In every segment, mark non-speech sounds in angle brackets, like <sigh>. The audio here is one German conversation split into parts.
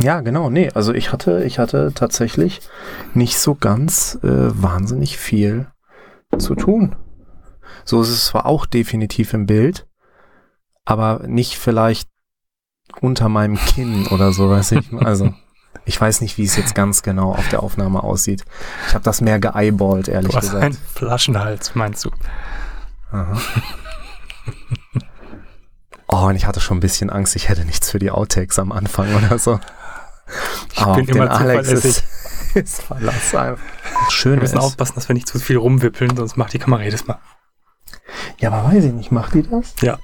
Ja, genau. Nee, also ich hatte, ich hatte tatsächlich nicht so ganz äh, wahnsinnig viel zu tun. So ist es zwar auch definitiv im Bild, aber nicht vielleicht unter meinem Kinn oder so, weiß ich. Also ich weiß nicht, wie es jetzt ganz genau auf der Aufnahme aussieht. Ich habe das mehr geeyeballt, ehrlich Du hast gesagt. einen Flaschenhals, meinst du? Aha. Oh, und ich hatte schon ein bisschen Angst, ich hätte nichts für die Outtakes am Anfang oder so. Ich bin immer zuverlässig. ist, <laughs> ist Verlass einfach. Wir Schön müssen ist. aufpassen, dass wir nicht zu viel rumwippeln, sonst macht die Kamera jedes Mal. Ja, aber weiß ich nicht, macht die das? Ja.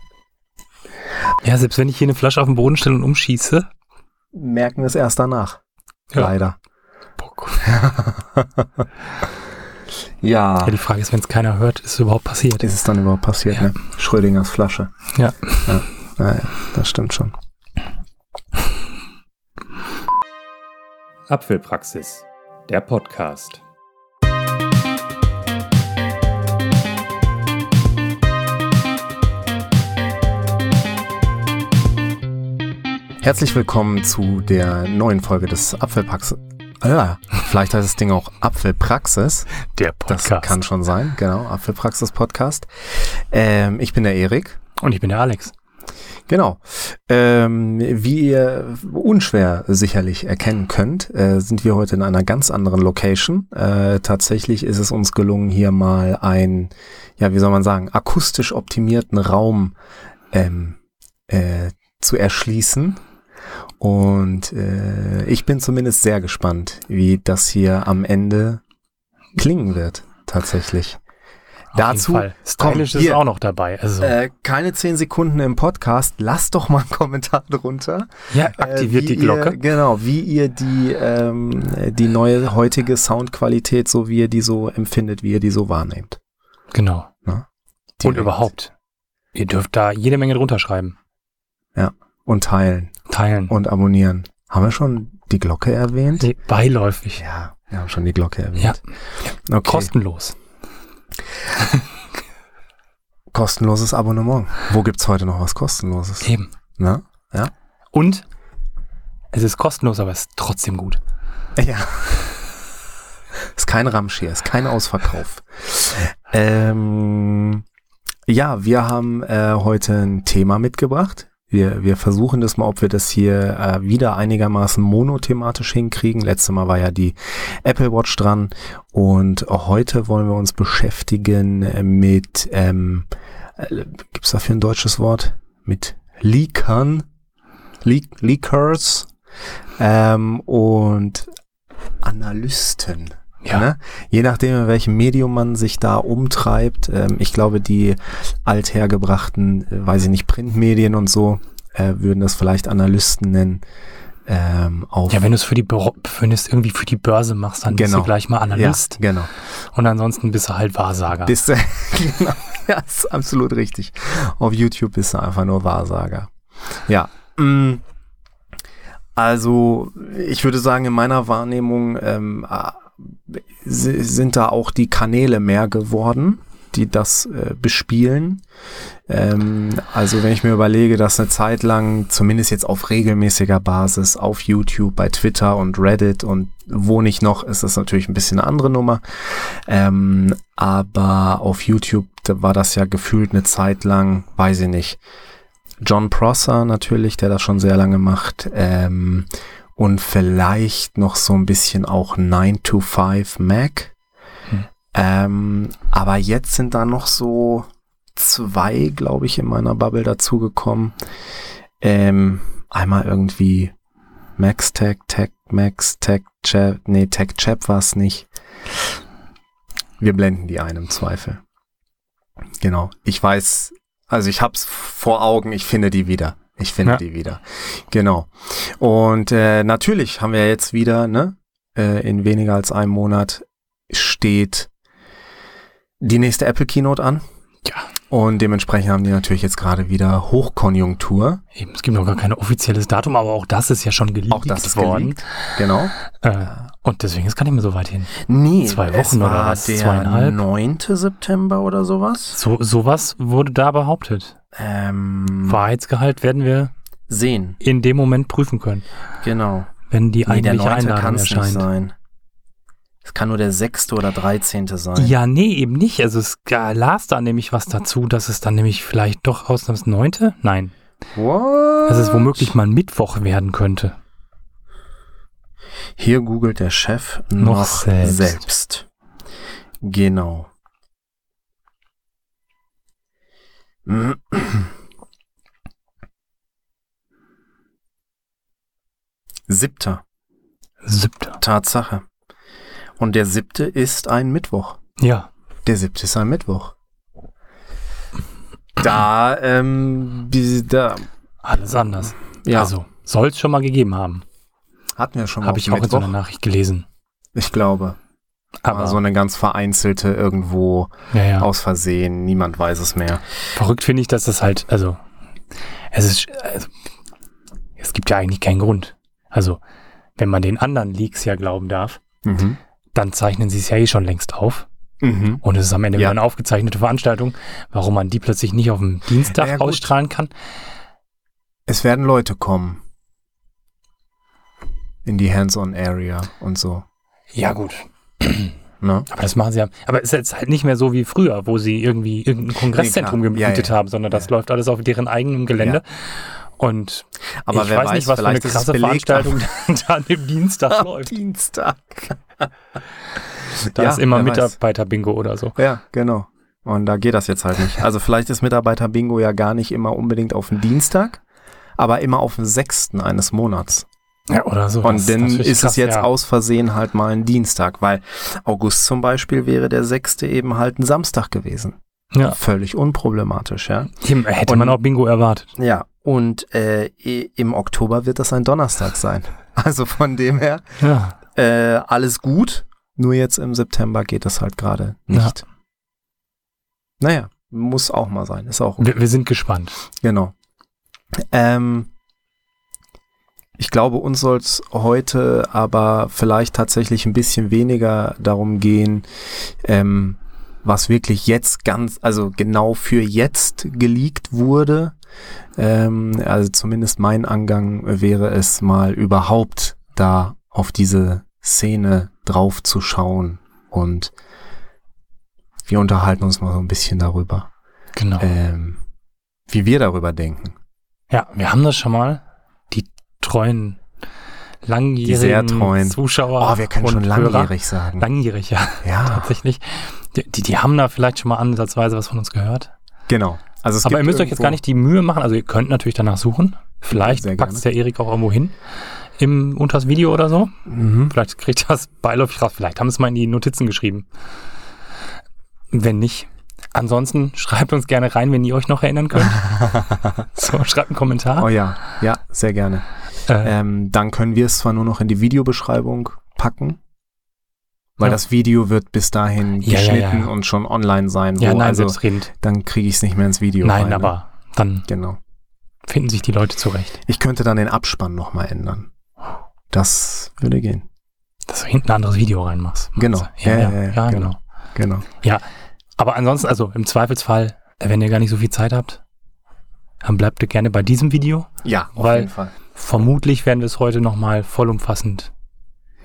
Ja, selbst wenn ich hier eine Flasche auf den Boden stelle und umschieße. Merken wir es erst danach. Ja. Leider. <laughs> Ja. Ja, die Frage ist, wenn es keiner hört, ist es überhaupt passiert. Ist es dann überhaupt passiert, Ja. ne? Schrödingers Flasche. Ja. ja. Ja, ja, das stimmt schon. Apfelpraxis, der Podcast. Herzlich willkommen zu der neuen Folge des Apfelpraxis. Ah, vielleicht heißt das Ding auch Apfelpraxis. Der Das Podcast. kann schon sein, genau. Apfelpraxis Podcast. Ähm, ich bin der Erik. Und ich bin der Alex. Genau. Ähm, wie ihr unschwer sicherlich erkennen könnt, äh, sind wir heute in einer ganz anderen Location. Äh, tatsächlich ist es uns gelungen, hier mal ein, ja, wie soll man sagen, akustisch optimierten Raum ähm, äh, zu erschließen. Und äh, ich bin zumindest sehr gespannt, wie das hier am Ende klingen wird, tatsächlich. Dazu. Stylisch ist auch noch dabei. Also, Äh, keine zehn Sekunden im Podcast. Lasst doch mal einen Kommentar drunter. ja, Äh, aktiviert wie die Glocke. Ihr, genau, wie ihr die, ähm, die neue heutige Soundqualität, so wie ihr die so empfindet, wie ihr die so wahrnehmt. genau. Und Direkt. überhaupt. Ihr dürft da jede Menge drunter schreiben. Und teilen Teilen. und abonnieren. Haben wir schon die Glocke erwähnt? Nee, beiläufig. Ja, wir haben schon die Glocke erwähnt. Ja. Okay. Kostenlos. <laughs> Kostenloses Abonnement. Wo gibt's heute noch was kostenloses? Eben. Na? Ja? Und es ist kostenlos, aber es ist trotzdem gut. Ja. <laughs> Ist kein Ramsch hier, ist kein Ausverkauf. <laughs> Ähm, ja, wir haben äh, heute ein Thema mitgebracht. Wir, wir versuchen das mal, ob wir das hier äh, wieder einigermaßen monothematisch hinkriegen. Letztes Mal war ja die Apple Watch dran und heute wollen wir uns beschäftigen mit, ähm, äh, gibt's dafür ein deutsches Wort? Mit Leakern, Leak, Leakers ähm, und Analysten. Ja. Ne? Je nachdem, in welchem Medium man sich da umtreibt. Ähm, ich glaube, die althergebrachten, äh, weiß ich nicht, Printmedien und so, äh, würden das vielleicht Analysten nennen. Ähm, auf Ja, wenn du es für die, wenn du es irgendwie für die Börse machst, dann bist Genau. du gleich mal Analyst. Ja, genau. Und ansonsten bist du halt Wahrsager. Bist du, <laughs> genau. Ja, ist absolut richtig. Auf YouTube bist du einfach nur Wahrsager. Ja. mm, Also, ich würde sagen, in meiner Wahrnehmung ähm, äh, sind da auch die Kanäle mehr geworden, die das äh, bespielen. Ähm, also, wenn ich mir überlege, dass eine Zeit lang, zumindest jetzt auf regelmäßiger Basis, auf YouTube, bei Twitter und Reddit und wo nicht noch, ist das natürlich ein bisschen eine andere Nummer. Ähm, aber auf YouTube da war das ja gefühlt eine Zeit lang, weiß ich nicht. John Prosser natürlich, der das schon sehr lange macht. Ähm, und vielleicht noch so ein bisschen auch 9 to 5 Mac. Hm. Ähm, aber jetzt sind da noch so zwei, glaube ich, in meiner Bubble dazugekommen. Ähm, einmal irgendwie Max Tech, Tech Max, Tech Chap, nee, Tech Chap war es nicht. Wir blenden die ein im Zweifel. Genau. Ich weiß, also ich hab's vor Augen, ich finde die wieder. Ich finde Ja. die wieder. Genau. Und äh, natürlich haben wir jetzt wieder, ne, äh, in weniger als einem Monat steht die nächste Apple Keynote an. Ja. Und dementsprechend haben die natürlich jetzt gerade wieder Hochkonjunktur. Eben, es gibt noch gar kein offizielles Datum, aber auch das ist ja schon geleakt Auch das ist worden. geleakt. Genau. Äh, und deswegen ist gar nicht mehr so weit hin. Nee, Zwei Wochen oder was? Der Zweieinhalb? 9. September oder sowas. So sowas wurde da behauptet. Ähm, Wahrheitsgehalt werden wir sehen. in dem Moment prüfen können. Genau. wenn die Nee, der eigentliche 9. Einladung kann es nicht erscheint. sein. Es kann nur der 6. oder 13. sein. Ja, nee, eben nicht. Also es las da nämlich was dazu, dass es dann nämlich vielleicht doch ausnahms neunte? Nein. What? Dass es womöglich mal Mittwoch werden könnte. Hier googelt der Chef Noch noch, selbst. selbst. Genau. Siebter. Siebter. Tatsache. Und der siebte ist ein Mittwoch. Ja. Der siebte ist ein Mittwoch. Da, ähm, da, Alles anders. ja, Also, soll es schon mal gegeben haben. hatten wir schon mal Habe ich auch in so Mittwoch. einer Nachricht gelesen. Ich glaube. Aber so eine ganz vereinzelte irgendwo ja, ja. aus Versehen, niemand weiß es mehr. verrückt finde ich, dass das halt, also, es ist, also, es gibt ja eigentlich keinen Grund. Also, wenn man den anderen Leaks ja glauben darf, Mhm. dann zeichnen sie es ja eh schon längst auf. Mhm. Und es ist am Ende Ja. eine aufgezeichnete Veranstaltung. Warum man die plötzlich nicht auf dem Dienstag Ja, ausstrahlen kann? Es werden Leute kommen. In die Hands-on-Area und so. Ja, gut. <clears throat> Ne? Aber das machen sie ja. Aber es ist jetzt halt nicht mehr so wie früher, wo sie irgendwie irgendein Kongresszentrum Nee, klar. Ja, gemietet ja. haben, sondern das läuft alles auf deren eigenem Gelände. Und Aber ich wer weiß nicht, was für eine krasse Veranstaltung <laughs> da an dem Dienstag am läuft. Dienstag. Da Ja, ist immer weiß. Mitarbeiter-Bingo oder so. Ja, genau. Und da geht das jetzt halt nicht. Also vielleicht ist Mitarbeiter-Bingo ja gar nicht immer unbedingt auf den Dienstag, aber immer auf den sechsten eines Monats. Ja, oder so. Und dann ist krass, es jetzt ja. aus Versehen halt mal ein Dienstag, weil August zum Beispiel wäre der sechste eben halt ein Samstag gewesen. Ja, Völlig unproblematisch, ja. Eben, hätte Und- man auch Bingo erwartet. Ja, und äh, im Oktober wird das ein Donnerstag sein. <laughs> Also von dem her Ja. äh, alles gut, nur jetzt im September geht das halt gerade nicht. Naja, muss auch mal sein, ist auch okay. Wir, wir sind gespannt. Genau. Ähm, ich glaube, uns soll es heute aber vielleicht tatsächlich ein bisschen weniger darum gehen, ähm, was wirklich jetzt ganz, also genau für jetzt geleakt wurde. Ähm, also zumindest mein Angang wäre es mal überhaupt da auf diese Szene drauf zu schauen und wir unterhalten uns mal so ein bisschen darüber, Genau. ähm, wie wir darüber denken. Ja, wir haben das schon mal. Treuen, langjährigen sehr treuen. Zuschauer. Oh, wir können schon Hörer. langjährig sagen. Langjährig, ja, ja, <laughs> tatsächlich. Die, die, die haben da vielleicht schon mal ansatzweise was von uns gehört. genau. Also Aber ihr müsst euch jetzt gar nicht die Mühe machen. Also ihr könnt natürlich danach suchen. Vielleicht packt es der Erik auch irgendwo hin. Im unters Video oder so. Mhm. Vielleicht kriegt das beiläufig raus. Vielleicht haben sie es mal in die Notizen geschrieben. Wenn nicht. Ansonsten schreibt uns gerne rein, wenn ihr euch noch erinnern könnt. <laughs> so, schreibt einen Kommentar. Oh ja, ja, sehr gerne. Äh, Ähm, dann können wir es zwar nur noch in die Videobeschreibung packen, weil Ja. das Video wird bis dahin Ja, ja, geschnitten ja. und schon online sein. ja, wo, nein, also dann kriege ich es nicht mehr ins Video Nein, rein. ne? aber dann Genau. finden sich die Leute zurecht. Ich könnte dann den Abspann nochmal ändern. Das würde gehen. Dass du hinten ein anderes Video reinmachst. Genau. Ja, ja, ja, ja, genau. Genau. Aber ansonsten, also im Zweifelsfall, äh, wenn ihr gar nicht so viel Zeit habt, dann bleibt ihr gerne bei diesem Video. Ja, auf Weil- jeden Fall. Vermutlich werden wir es heute nochmal vollumfassend.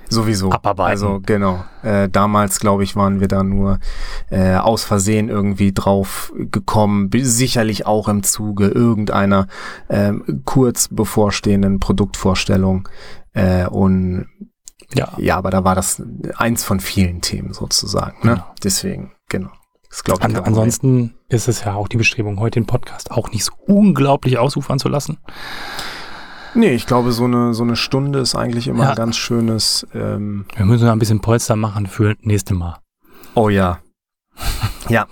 Sowieso. Abarbeiten. Also genau. Äh, damals, glaube ich, waren wir da nur äh, aus Versehen irgendwie drauf gekommen. Sicherlich auch im Zuge irgendeiner ähm, kurz bevorstehenden Produktvorstellung. Äh, und Ja, ja, aber da war das eins von vielen Themen sozusagen. Ne? Genau. Deswegen, genau. Das glaube ich. An, ansonsten ist es ja auch die Bestrebung, heute den Podcast auch nicht so unglaublich ausufern zu lassen. Nee, ich glaube, so eine, so eine Stunde ist eigentlich immer Ja. ein ganz schönes. Ähm, Wir müssen noch ein bisschen Polster machen für nächste Mal. oh ja. <laughs> ja.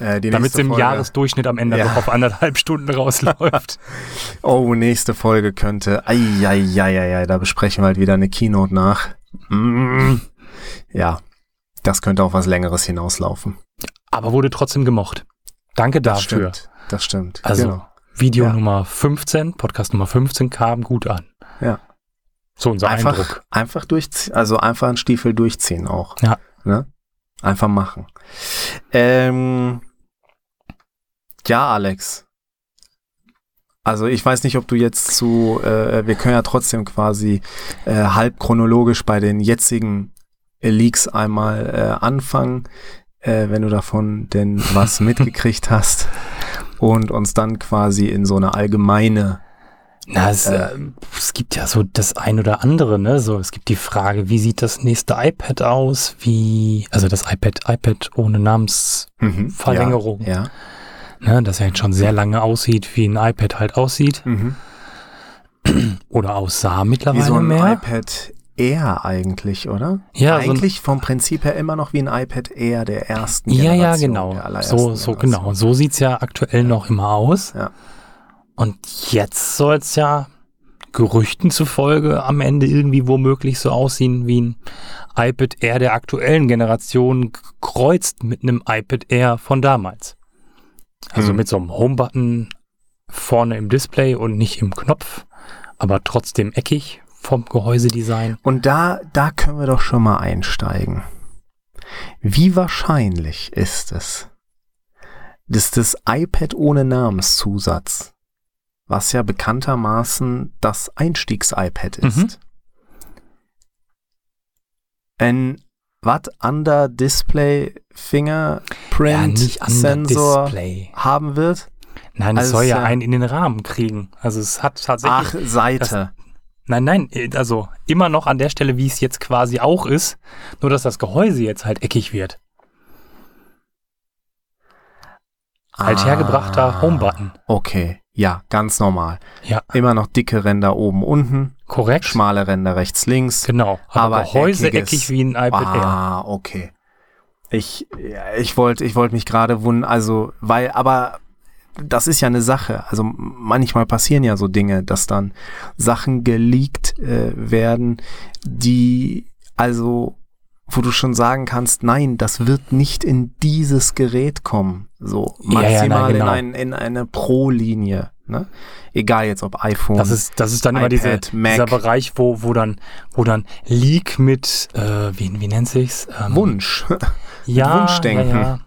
Äh, Damit es im Folge- Jahresdurchschnitt am Ende Ja. noch auf anderthalb Stunden rausläuft. <laughs> Oh, nächste Folge könnte. Eieieiei, da besprechen wir halt wieder eine Keynote nach. Mm. Ja, das könnte auf was Längeres hinauslaufen. Aber wurde trotzdem gemocht. Danke Das dafür. stimmt. Das stimmt. Also, genau. Video Ja. Nummer 15, Podcast Nummer 15 kam gut an. Ja. So unser Einfach, Eindruck. einfach durchziehen, also einfach einen Stiefel durchziehen auch. Ja. Ne? Einfach machen. Ähm, ja, Alex. Also ich weiß nicht, ob du jetzt zu, äh, wir können ja trotzdem quasi äh, halb chronologisch bei den jetzigen Leaks einmal äh, anfangen, äh, wenn du davon denn was mitgekriegt hast und uns dann quasi in so eine allgemeine Na, es, Äh, äh, es gibt ja so das ein oder andere, ne? So, es gibt die Frage, wie sieht das nächste iPad aus? Wie, also das iPad, iPad ohne mhm, Namensverlängerung, Ja. ne? Das ja jetzt schon sehr lange aussieht, wie ein iPad halt aussieht. ja. Mhm. Oder aussah Wie mittlerweile so ein mehr. iPad Air eigentlich, oder? Ja, so eigentlich vom Prinzip her immer noch wie ein iPad Air der ersten Ja, ja, Generation. genau. der allerersten So, so genau. So sieht's ja aktuell noch immer aus. Ja. Und jetzt soll's ja Gerüchten zufolge am Ende irgendwie womöglich so aussehen wie ein iPad Air der aktuellen Generation gekreuzt mit einem iPad Air von damals. Also Hm. mit so einem Home-Button vorne im Display und nicht im Knopf, aber trotzdem eckig vom Gehäusedesign. Und da, da können wir doch schon mal einsteigen. Wie wahrscheinlich ist es, dass das iPad ohne Namenszusatz, was ja bekanntermaßen das Einstiegs-iPad ist, Mhm. ein was under Display Fingerprint an Sensor Display. haben wird? Nein, es Also soll ja ja- einen in den Rahmen kriegen. Also es hat tatsächlich. Ach, Seite. Nein, nein, äh, also immer noch an der Stelle, wie es jetzt quasi auch ist, nur dass das Gehäuse jetzt halt eckig wird. Althergebrachter Ah, Homebutton. Okay, ja, ganz normal. Ja, Immer noch dicke Ränder oben, unten, korrekt. schmale Ränder rechts, links. Genau. Aber, Aber Gehäuse eckiges- eckig wie ein iPad Air. Ah, okay. Ich, ich wollte ich wollte mich gerade wundern, also, weil, aber das ist ja eine Sache. Also manchmal passieren ja so Dinge, dass dann Sachen geleakt äh, werden, die, also, wo du schon sagen kannst, nein, das wird nicht in dieses Gerät kommen. So Ja, ja, maximal nein, genau. in, ein, in eine Pro-Linie. Ne? Egal jetzt ob iPhone. Das ist, das ist dann immer diese, iPad, dieser Bereich, wo, wo dann, wo dann Leak mit, äh, wie, wie nennt sich's? Ähm, Wunsch. ja, <laughs> Wunschdenken. Ja, ja.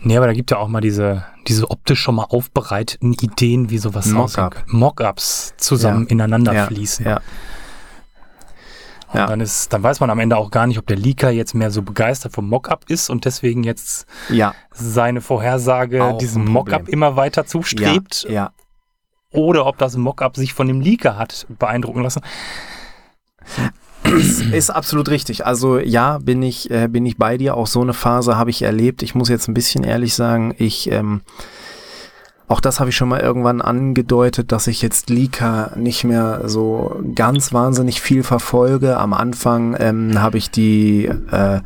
Nee, aber da gibt ja auch mal diese, diese optisch schon mal aufbereiteten Ideen, wie sowas Mockup. Mockups zusammen ineinander Ja, fließen. ja. Und Ja. dann ist, dann weiß man am Ende auch gar nicht, ob der Leaker jetzt mehr so begeistert vom Mockup ist und deswegen jetzt Ja, seine Vorhersage Auch diesem Mockup immer weiter zustrebt Ja, ja. oder ob das Mockup sich von dem Leaker hat beeindrucken lassen. Ist, ist absolut richtig. Also ja, bin ich, äh, bin ich bei dir. Auch so eine Phase habe ich erlebt. Ich muss jetzt ein bisschen ehrlich sagen, ich, ähm, auch das habe ich schon mal irgendwann angedeutet, dass ich jetzt Leaker nicht mehr so ganz wahnsinnig viel verfolge. Am Anfang ähm, habe ich die äh,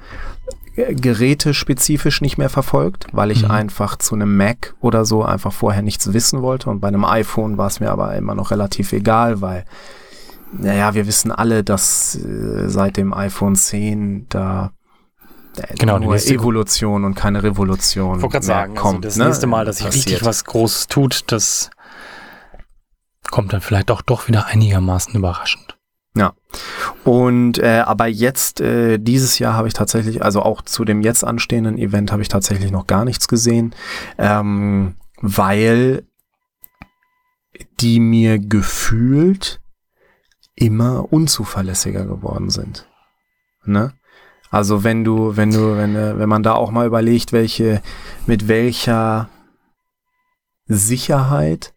Geräte spezifisch nicht mehr verfolgt, weil ich Mhm. einfach zu einem Mac oder so einfach vorher nichts wissen wollte. Und bei einem iPhone war es mir aber immer noch relativ egal, weil naja, wir wissen alle, dass äh, seit dem iPhone 10 da äh, Genau, nur Evolution und keine Revolution Ich wollte gerade mehr sagen, kommt. also das ne? nächste Mal, dass sich richtig was Großes tut, das kommt dann vielleicht auch doch wieder einigermaßen überraschend. Und äh, aber jetzt, äh, dieses Jahr habe ich tatsächlich, also auch zu dem jetzt anstehenden Event habe ich tatsächlich noch gar nichts gesehen, ähm, weil die mir gefühlt immer unzuverlässiger geworden sind. Ne? Also wenn du, wenn du, wenn, äh, wenn man da auch mal überlegt, welche, mit welcher Sicherheit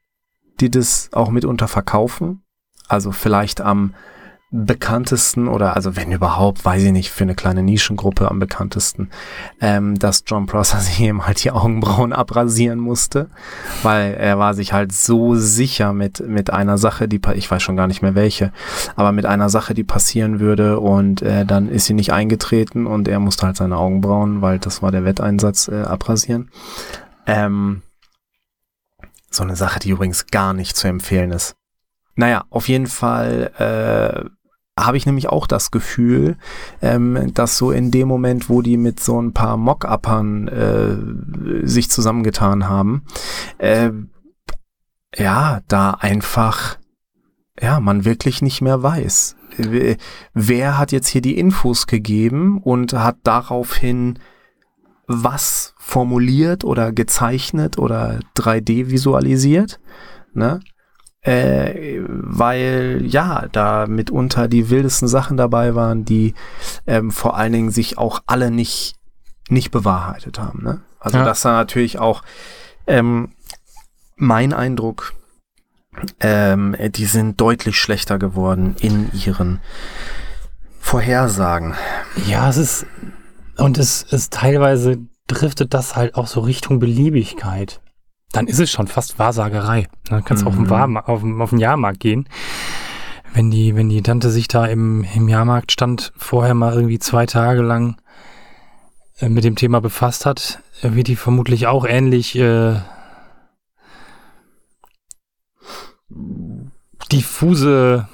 die das auch mitunter verkaufen, also vielleicht am bekanntesten oder also wenn überhaupt, weiß ich nicht, für eine kleine Nischengruppe am bekanntesten, ähm, dass John Prosser <laughs> sich eben halt die Augenbrauen abrasieren musste, weil er war sich halt so sicher mit, mit einer Sache, die, ich weiß schon gar nicht mehr welche, aber mit einer Sache, die passieren würde und äh, dann ist sie nicht eingetreten und er musste halt seine Augenbrauen, weil das war der Wetteinsatz, äh, abrasieren. Ähm, so eine Sache, die übrigens gar nicht zu empfehlen ist. Naja, auf jeden Fall äh, habe ich nämlich auch das Gefühl, ähm, dass so in dem Moment, wo die mit so ein paar Mock-Uppern äh, sich zusammengetan haben, äh, ja, da einfach, ja, man wirklich nicht mehr weiß. Äh, Wer hat jetzt hier die Infos gegeben und hat daraufhin was formuliert oder gezeichnet oder 3D visualisiert, ne? Äh, weil ja, da mitunter die wildesten Sachen dabei waren, die ähm, vor allen Dingen sich auch alle nicht, nicht bewahrheitet haben. Ne? Also Ja. das da natürlich auch ähm, mein Eindruck, ähm, die sind deutlich schlechter geworden in ihren Vorhersagen. Ja, es ist, und es ist teilweise driftet das halt auch so Richtung Beliebigkeit. Dann ist es schon fast Wahrsagerei. Dann kannst du auf, den Mhm. Auf, den- auf den Jahrmarkt gehen. Wenn die, wenn die Tante sich da im, im Jahrmarkt stand, vorher mal irgendwie zwei Tage lang äh, mit dem Thema befasst hat, äh, wird die vermutlich auch ähnlich äh, diffuse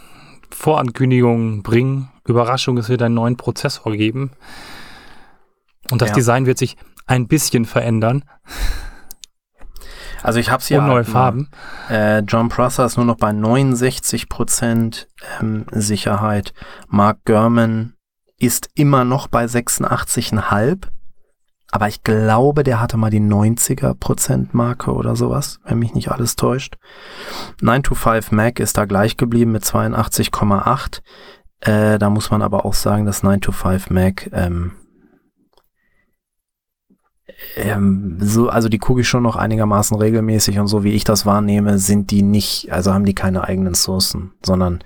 Vorankündigungen bringen. Überraschung, es wird einen neuen Prozessor geben. Und das Ja. Design wird sich ein bisschen verändern. Also ich habe es ja und neue mal. Farben. Äh, John Prosser ist nur noch bei 69% ähm, Sicherheit. Mark Gurman ist immer noch bei 86,5. Aber ich glaube, der hatte mal die 90er Prozent Marke oder sowas, wenn mich nicht alles täuscht. 925 Mac ist da gleich geblieben mit 82,8. Äh, da muss man aber auch sagen, dass 925 Mac ähm, ähm, so, also die gucke ich schon noch einigermaßen regelmäßig und so wie ich das wahrnehme, sind die nicht, also haben die keine eigenen Sourcen, sondern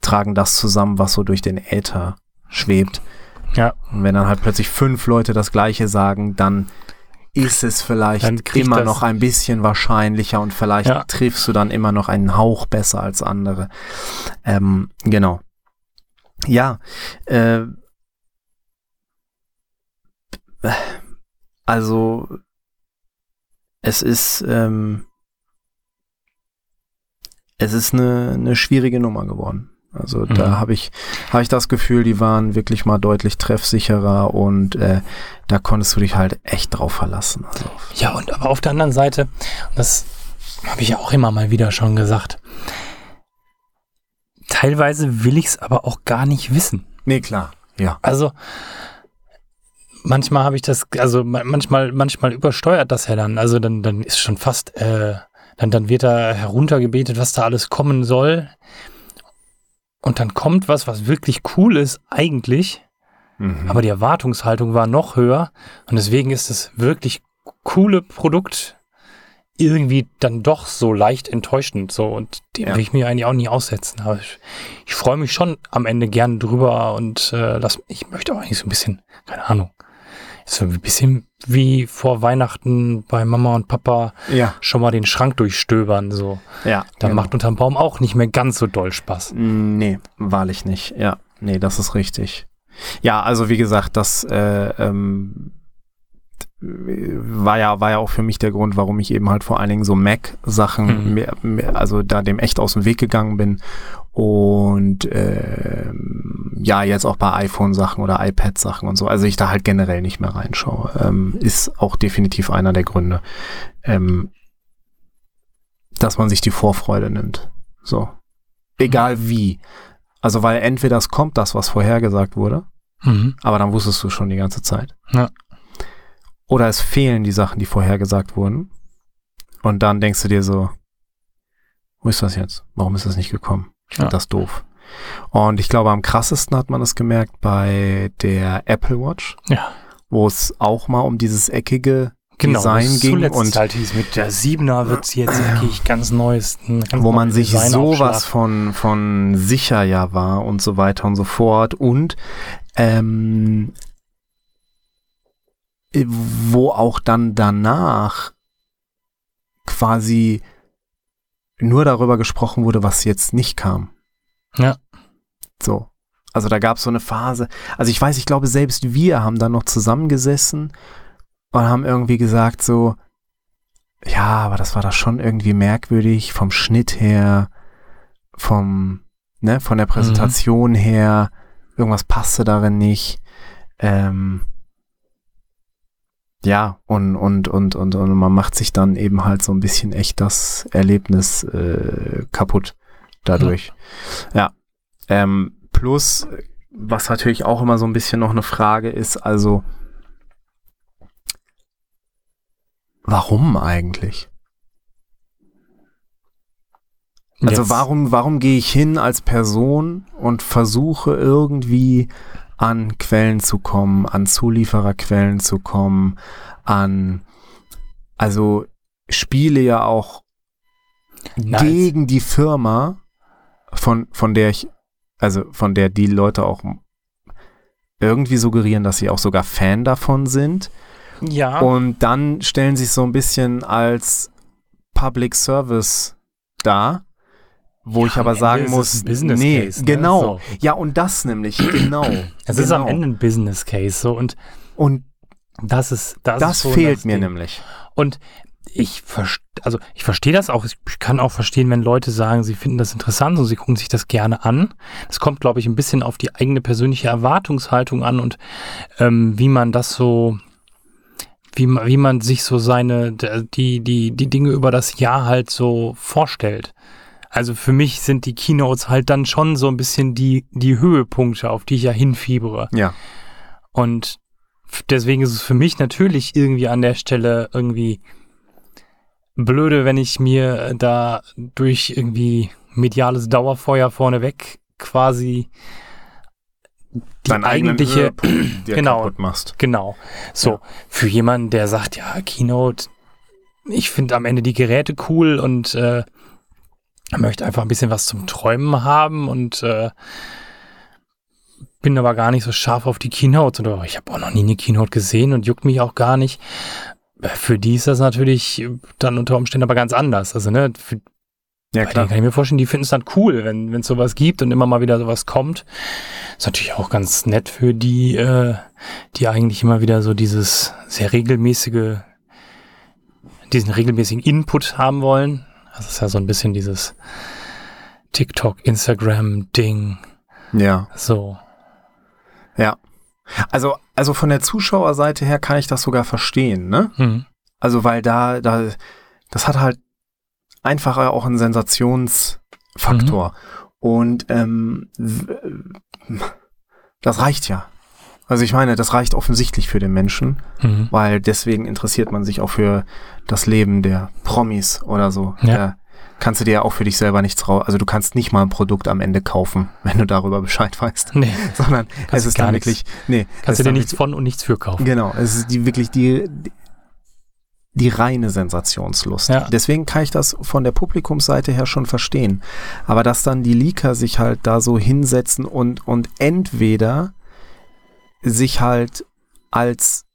tragen das zusammen, was so durch den Äther schwebt. Ja. Und wenn dann halt plötzlich fünf Leute das Gleiche sagen, dann ist es vielleicht immer noch ein bisschen wahrscheinlicher und vielleicht Ja. triffst du dann immer noch einen Hauch besser als andere. Ähm, genau. Ja, äh, also es ist ähm, es ist eine, eine schwierige Nummer geworden. Also Mhm. da habe ich habe ich das Gefühl, die waren wirklich mal deutlich treffsicherer und äh, da konntest du dich halt echt drauf verlassen. Also, Ja, und aber auf der anderen Seite, das habe ich ja auch immer mal wieder schon gesagt, teilweise will ich es aber auch gar nicht wissen. nee, klar. Ja. Also manchmal habe ich das, also ma- manchmal, manchmal übersteuert das ja dann. Also dann, dann ist schon fast, äh, dann, dann wird da heruntergebetet, was da alles kommen soll. Und dann kommt was, was wirklich cool ist, eigentlich. Mhm. Aber die Erwartungshaltung war noch höher. Und deswegen ist das wirklich coole Produkt irgendwie dann doch so leicht enttäuschend. So. Und dem Ja. will ich mir eigentlich auch nie aussetzen. Aber ich, ich freue mich schon am Ende gern drüber und äh, lass, ich möchte auch eigentlich so ein bisschen, keine Ahnung, so ein bisschen wie vor Weihnachten bei Mama und Papa ja, schon mal den Schrank durchstöbern. So. ja. Da genau. macht unterm Baum auch nicht mehr ganz so doll Spaß. Nee, wahrlich nicht. Ja, nee, das ist richtig. Ja, also wie gesagt, das äh, ähm, war ja war ja auch für mich der Grund, warum ich eben halt vor allen Dingen so Mac-Sachen, Mhm. mehr, mehr, also da dem echt aus dem Weg gegangen bin und ähm, ja jetzt auch bei iPhone-Sachen oder iPad-Sachen und so. Also ich da halt generell nicht mehr reinschaue, ähm, ist auch definitiv einer der Gründe, ähm, dass man sich die Vorfreude nimmt. So, egal wie. Also weil entweder es kommt das, was vorhergesagt wurde, Mhm. aber dann wusstest du schon die ganze Zeit. Ja. Oder es fehlen die Sachen, die vorhergesagt wurden. Und dann denkst du dir so, wo ist das jetzt? Warum ist das nicht gekommen? Ich finde Ja. das doof. Und ich glaube, am krassesten hat man es gemerkt bei der Apple Watch, Ja. wo es auch mal um dieses eckige Genau, Design ging und halt hieß, mit der 7er wird es jetzt wirklich ganz neues. ganz wo man sich sowas von, von sicher ja war und so weiter und so fort. Und ähm, äh, wo auch dann danach quasi nur darüber gesprochen wurde, was jetzt nicht kam. Ja. So. Also da gab es so eine Phase. Also ich weiß, ich glaube, selbst wir haben dann noch zusammengesessen und haben irgendwie gesagt so, ja, aber das war da schon irgendwie merkwürdig vom Schnitt her, vom, ne, von der Präsentation her, irgendwas passte darin nicht. Ähm, ja, und, und, und, und, und man macht sich dann eben halt so ein bisschen echt das Erlebnis äh, kaputt dadurch. Ja. Ähm, plus, was natürlich auch immer so ein bisschen noch eine Frage ist, also warum eigentlich? Also Jetzt- warum, warum gehe ich hin als Person und versuche irgendwie an Quellen zu kommen, an Zuliefererquellen zu kommen, an, also spiele ja auch Nice. gegen die Firma, von, von der ich, also von der die Leute auch irgendwie suggerieren, dass sie auch sogar Fan davon sind. Ja. Und dann stellen sie es so ein bisschen als Public Service dar, wo ich am aber sagen muss, ein Business nee, Case, ne? genau. So. Ja, und das nämlich, genau. es ist am genau. Ende ein Business Case so und Und das ist das, das, ist so fehlt das mir Ding. nämlich. Und ich verstehe, also ich verstehe das auch. Ich kann auch verstehen, wenn Leute sagen, sie finden das interessant und sie gucken sich das gerne an. Es kommt, glaube ich, ein bisschen auf die eigene persönliche Erwartungshaltung an und ähm, wie man das so, wie man, wie man sich so seine, die, die, die Dinge über das Jahr halt so vorstellt. Also für mich sind die Keynotes halt dann schon so ein bisschen die, die Höhepunkte, auf die ich ja hinfiebere. Ja. Und deswegen ist es für mich natürlich irgendwie an der Stelle irgendwie blöde, wenn ich mir da durch irgendwie mediales Dauerfeuer vorneweg quasi die Deinen eigentliche, Genau. machst. genau, so, Ja. für jemanden, der sagt, ja, Keynote, ich finde am Ende die Geräte cool und äh, möchte einfach ein bisschen was zum Träumen haben und äh, bin aber gar nicht so scharf auf die Keynote oder ich habe auch noch nie eine Keynote gesehen und juckt mich auch gar nicht. Äh, Für die ist das natürlich dann unter Umständen aber ganz anders. Also, ne, für, Ja, denen kann ich mir vorstellen, die finden es dann cool, wenn es sowas gibt und immer mal wieder sowas kommt. Ist natürlich auch ganz nett für die, äh, die eigentlich immer wieder so dieses sehr regelmäßige, diesen regelmäßigen Input haben wollen. Das ist ja so ein bisschen dieses TikTok, Instagram-Ding. Ja. So. Ja. Also, also von der Zuschauerseite her kann ich das sogar verstehen, ne? Hm. Also, weil da, da, das hat halt einfach auch einen Sensationsfaktor. Und ähm, das reicht ja. Also ich meine, das reicht offensichtlich für den Menschen, Mhm. weil deswegen interessiert man sich auch für das Leben der Promis oder so. Ja. Da kannst du dir ja auch für dich selber nichts raus. Also du kannst nicht mal ein Produkt am Ende kaufen, <laughs> wenn du darüber Bescheid weißt. Nee, <laughs> Sondern es du ist gar dann wirklich, nee, es kannst du dir nichts von und nichts für kaufen. Genau, es ist die wirklich die, die reine Sensationslust. Ja. Deswegen kann ich das von der Publikumsseite her schon verstehen. Aber dass dann die Leaker sich halt da so hinsetzen und, und entweder sich halt als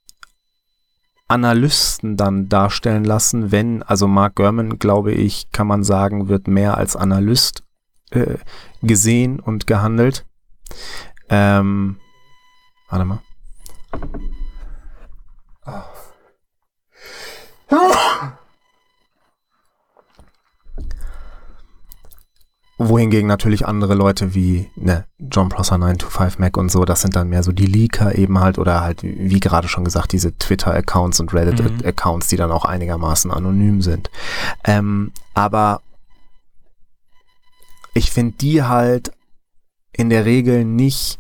Analysten dann darstellen lassen, wenn, also Mark Gurman, glaube ich, kann man sagen, wird mehr als Analyst äh, gesehen und gehandelt. Ähm, warte mal. Wohingegen natürlich andere Leute wie ne, John Prosser 925 Mac und so, das sind dann mehr so die Leaker eben halt oder halt, wie gerade schon gesagt, diese Twitter-Accounts und Mhm. Reddit-Accounts, die dann auch einigermaßen anonym sind. Ähm, aber ich finde die halt in der Regel nicht,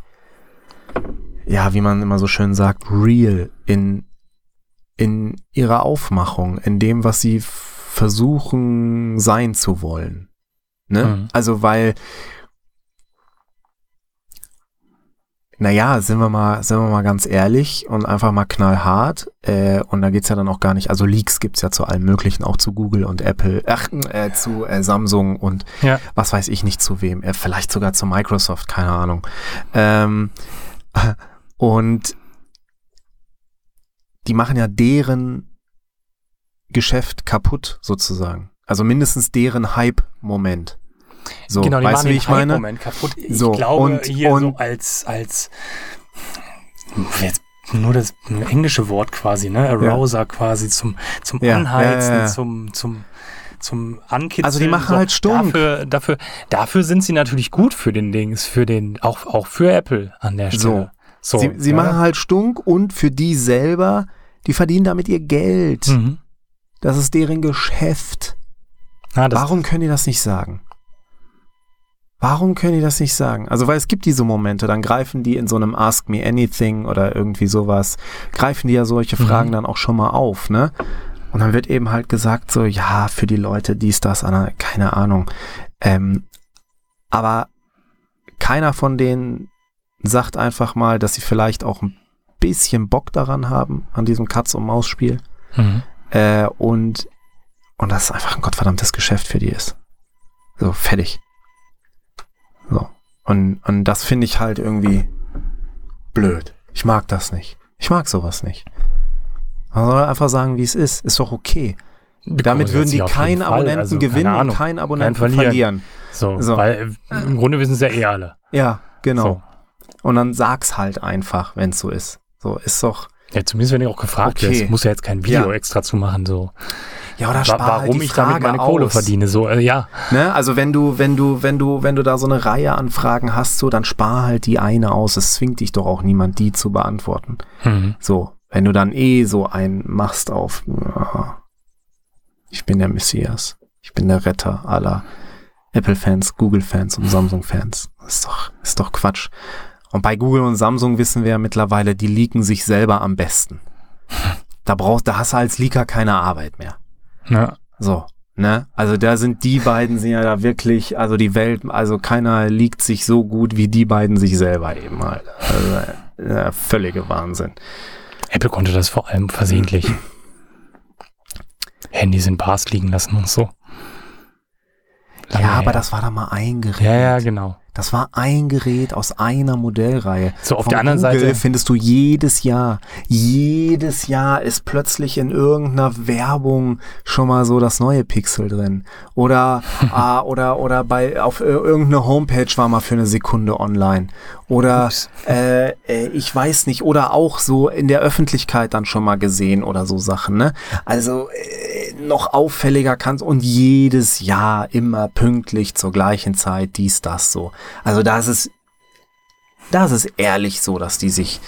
ja, wie man immer so schön sagt, real in, in ihrer Aufmachung, in dem, was sie versuchen sein zu wollen. Ne? Mhm. Also weil, naja, sind wir mal, sind wir mal ganz ehrlich und einfach mal knallhart. Äh, und da geht's ja dann auch gar nicht, also Leaks gibt's ja zu allem möglichen, auch zu Google und Apple, ach, äh, zu äh, Samsung und Ja. was weiß ich nicht zu wem, äh, vielleicht sogar zu Microsoft, keine Ahnung. Ähm, <laughs> und die machen ja deren Geschäft kaputt, sozusagen. Also mindestens deren Hype-Moment. So, genau, die weißt machen du, wie ich meine? Hype-Moment kaputt. Ich So, glaube, und- hier und- so als, als jetzt nur das englische Wort quasi, ne? Arouser quasi zum, zum Ja, Anheizen, ja, ja, ja. zum, zum, zum Ankitzeln. Also die machen halt Stunk. Dafür, dafür, dafür sind sie natürlich gut für den Dings, für den, auch, auch für Apple an der Stelle. So. sie sie ja. machen halt Stunk und für die selber, die verdienen damit ihr Geld. Mhm. Das ist deren Geschäft. Das, Warum können die das nicht sagen? Warum können die das nicht sagen? Also, weil es gibt diese Momente, dann greifen die in so einem Ask Me Anything oder irgendwie sowas, greifen die ja solche Mhm. Fragen dann auch schon mal auf, ne? Und dann wird eben halt gesagt so, ja, für die Leute dies, das, Anna, keine Ahnung. Ähm, aber keiner von denen sagt einfach mal, dass sie vielleicht auch ein bisschen Bock daran haben, an diesem Katz-und-Maus-Spiel. Mhm. Äh, und, und das einfach ein gottverdammtes Geschäft für die ist. So, fertig. So. Und, und das finde ich halt irgendwie blöd. Ich mag das nicht. Ich mag sowas nicht. Man soll einfach sagen, wie es ist. Ist doch okay. Damit würden die auf keinen. Abonnenten Also, gewinnen keine und Ahnung. keinen Abonnenten Keinen verlieren. verlieren. So, So. weil im Grunde wissen es ja eh alle. Ja, genau. So. Und dann sag's halt einfach, wenn es so ist. So, ist doch. Ja, zumindest wenn du auch gefragt Okay. wirst, muss ja jetzt kein Video Ja. extra zu machen, so. Ja, oder spar warum halt die ich damit Frage meine aus. Kohle verdiene, so, äh, ja. Ne? Also wenn du, wenn du, wenn du, wenn du da so eine Reihe an Fragen hast, so, dann spar halt die eine aus. Es zwingt dich doch auch niemand, die zu beantworten. Mhm. So, wenn du dann eh so einen machst auf, ja, ich bin der Messias, ich bin der Retter aller Apple-Fans, Google-Fans und Samsung-Fans. Ist doch, ist doch Quatsch. Und bei Google und Samsung wissen wir ja mittlerweile, die leaken sich selber am besten. Da brauchst, da hast du als Leaker keine Arbeit mehr. Ja. So, ne? Also da sind die beiden sind ja da wirklich, also die Welt, also keiner liegt sich so gut wie die beiden sich selber eben halt. Also, äh, völlige Wahnsinn. Apple konnte das vor allem versehentlich. Handys in Bars liegen lassen und so. Lange ja, aber her. das war da mal ein Gerät. Ja, ja, genau. Das war ein Gerät aus einer Modellreihe. So, auf Von der anderen Google Seite- findest du jedes Jahr, jedes Jahr ist plötzlich in irgendeiner Werbung schon mal so das neue Pixel drin. Oder, <laughs> ah, oder, oder bei, auf ir- irgendeiner Homepage war mal für eine Sekunde online. Oder, äh, äh, ich weiß nicht, oder auch so in der Öffentlichkeit dann schon mal gesehen oder so Sachen, ne? Also, äh, noch auffälliger kann's und jedes Jahr immer pünktlich zur gleichen Zeit dies, das so. Also da ist es, da ist es ehrlich so, dass die sich,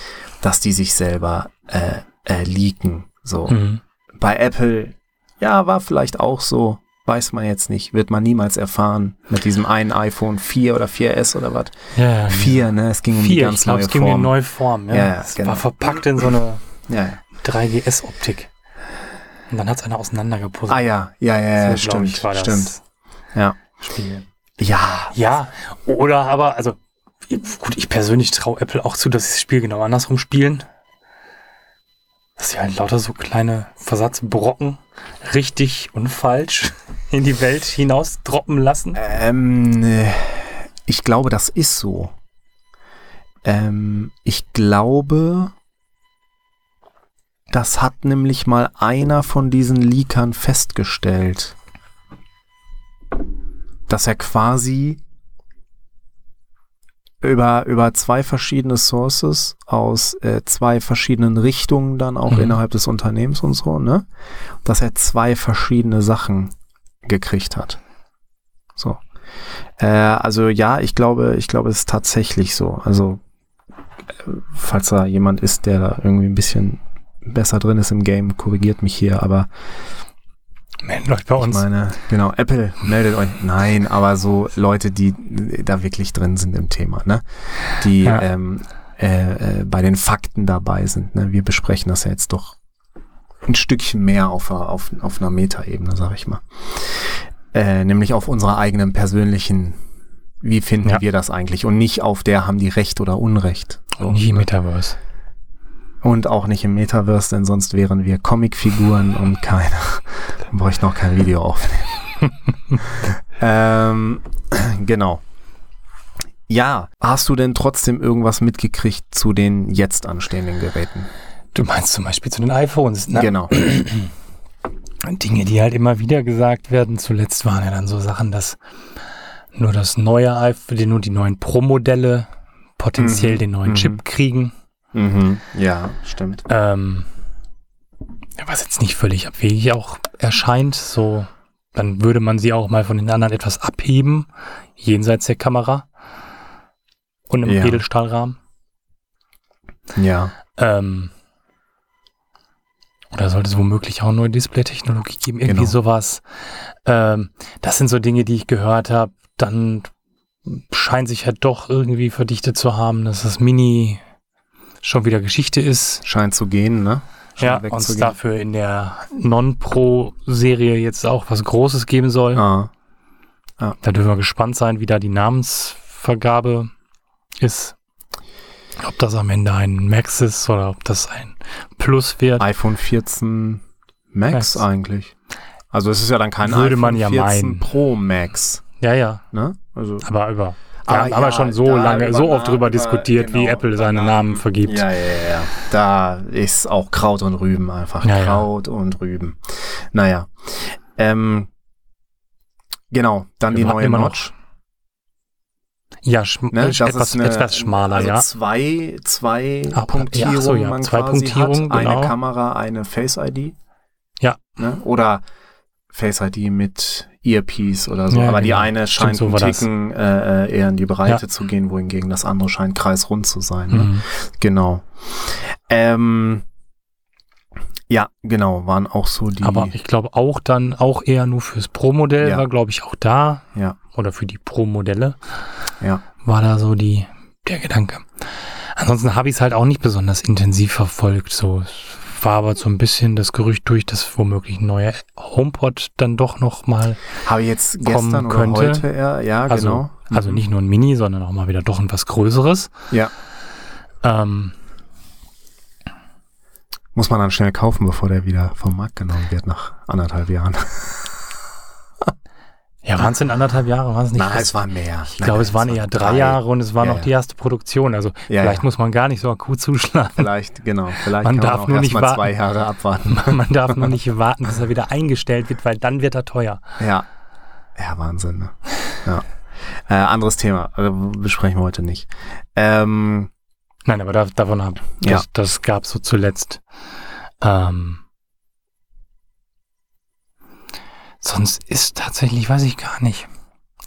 dass die sich selber äh, äh, leaken. So. Mhm. Bei Apple, ja, war vielleicht auch so, weiß man jetzt nicht, wird man niemals erfahren mit diesem einen iPhone 4 oder 4S oder was. Ja, ja. 4, ne? Es ging um die Vier, ganz ich glaube, neue es ging um eine Form. neue Form. Ja, Ja, ja, es genau. war verpackt in so eine Ja, ja. 3GS-Optik. Und dann hat es einer auseinandergepuzzelt. Ah ja, ja, ja, ja, So, glaub stimmt, ich, stimmt. Ja. Spiel. Ja, Ja, oder aber, also, gut, ich persönlich traue Apple auch zu, dass sie das Spiel genau andersrum spielen. Dass sie halt lauter so kleine Versatzbrocken richtig und falsch <laughs> in die Welt hinaus droppen lassen. Ähm, äh, ich glaube, das ist so. Ähm, ich glaube, das hat nämlich mal einer von diesen Leakern festgestellt, dass er quasi über, über zwei verschiedene Sources aus äh, zwei verschiedenen Richtungen dann auch Mhm. innerhalb des Unternehmens und so, ne? Dass er zwei verschiedene Sachen gekriegt hat. So. Äh, also ja, ich glaube, ich glaube, es ist tatsächlich so. Also, äh, falls da jemand ist, der da irgendwie ein bisschen besser drin ist im Game, korrigiert mich hier, aber Meldet euch bei ich uns. meine, genau, Apple meldet euch. Nein, aber so Leute, die da wirklich drin sind im Thema, ne? Die Ja. ähm, äh, äh, bei den Fakten dabei sind. Ne? Wir besprechen das ja jetzt doch ein Stückchen mehr auf, einer- auf, auf einer Metaebene, sag ich mal. Äh, nämlich auf unserer eigenen persönlichen, wie finden Ja. wir das eigentlich? Und nicht auf der, haben die Recht oder Unrecht. So, nicht im ne? Und auch nicht im Metaverse, denn sonst wären wir Comicfiguren <laughs> und keine, dann bräuchte noch kein Video aufnehmen. <laughs> ähm, genau. Ja, hast du denn trotzdem irgendwas mitgekriegt zu den jetzt anstehenden Geräten? Du meinst zum Beispiel zu den iPhones, ne? Genau. Dinge, die halt immer wieder gesagt werden. Zuletzt waren ja dann so Sachen, dass nur das neue iPhone, nur die neuen Pro-Modelle potenziell Mhm, den neuen mhm. Chip kriegen. Mhm. Ja, stimmt. Ähm, was jetzt nicht völlig abwegig auch erscheint, so, dann würde man sie auch mal von den anderen etwas abheben, jenseits der Kamera und im Ja. Edelstahlrahmen. Ja. Ähm, oder sollte es womöglich auch neue Display-Technologie geben? Irgendwie Genau. sowas. Ähm, das sind so Dinge, die ich gehört habe. Dann scheint sich halt doch irgendwie verdichtet zu haben, dass das Mini schon wieder Geschichte ist. Scheint zu gehen, ne? Scheint Ja, und es dafür in der Non-Pro-Serie jetzt auch was Großes geben soll. Ah. Ja. Da dürfen wir gespannt sein, wie da die Namensvergabe ist. Ob das am Ende ein Max ist oder ob das ein Plus wird. iPhone 14 Max, Max. eigentlich. Also es ist ja dann kein Würde iPhone man ja 14 meinen. Pro Max. Ja, ja. Ne? Also Aber über. Aber haben aber ja, schon so lange, so oft drüber über- diskutiert, wie genau, Apple über seine Namen vergibt. Ja, ja, ja, ja. Da ist auch Kraut und Rüben einfach. Ja, ja. Kraut und Rüben. Naja. Ähm, genau, dann Wir die neue immer noch. Notch. Ja, Ne? äh, etwas, eine- etwas schmaler, also ja. Zwei, zwei Ah, Punktierungen ja, so, ja, man zwei quasi Punktierungen, hat. genau. Eine Kamera, eine Face ID. Ja. Ne? Oder Face ID mit Earpiece oder so. Ja, Aber die genau. eine Stimmt, scheint so einen. Ticken äh, äh, eher in die Breite Ja. zu gehen, wohingegen das andere scheint kreisrund zu sein. Ne? Mhm. Genau. Ähm, ja, genau, waren auch so die. Aber ich glaube auch dann, auch eher nur fürs Pro-Modell Ja. war, glaube ich, auch da. Ja. Oder für die Pro-Modelle Ja. war da so die, der Gedanke. Ansonsten habe ich es halt auch nicht besonders intensiv verfolgt. So Aber so ein bisschen das Gerücht durch, dass womöglich ein neuer HomePod dann doch noch mal, Habe ich jetzt kommen gestern oder könnte. heute eher, ja, also, genau. also Mhm. nicht nur ein Mini, sondern auch mal wieder doch ein was Größeres. Ja. Ähm, Muss man dann schnell kaufen, bevor der wieder vom Markt genommen wird nach anderthalb Jahren. <laughs> ja, waren es in anderthalb Jahre? Waren es nicht? Nein, fast- es waren mehr. ich glaube, es waren eher drei Jahre und es war Ja, noch die erste Produktion. Also Ja, vielleicht ja. muss man gar nicht so akut zuschlagen. Vielleicht, genau. Vielleicht Man darf man nur erst nicht mal warten. zwei Jahre abwarten. <laughs> Man darf nur nicht warten, bis er wieder eingestellt wird, weil dann wird er teuer. Ja. Ja, Wahnsinn. Ne? Ja. Äh, anderes Thema. Also, besprechen wir heute nicht. Ähm, Nein, aber da, davon haben das, Ja. das gab so zuletzt. Ähm, sonst ist tatsächlich, weiß ich gar nicht.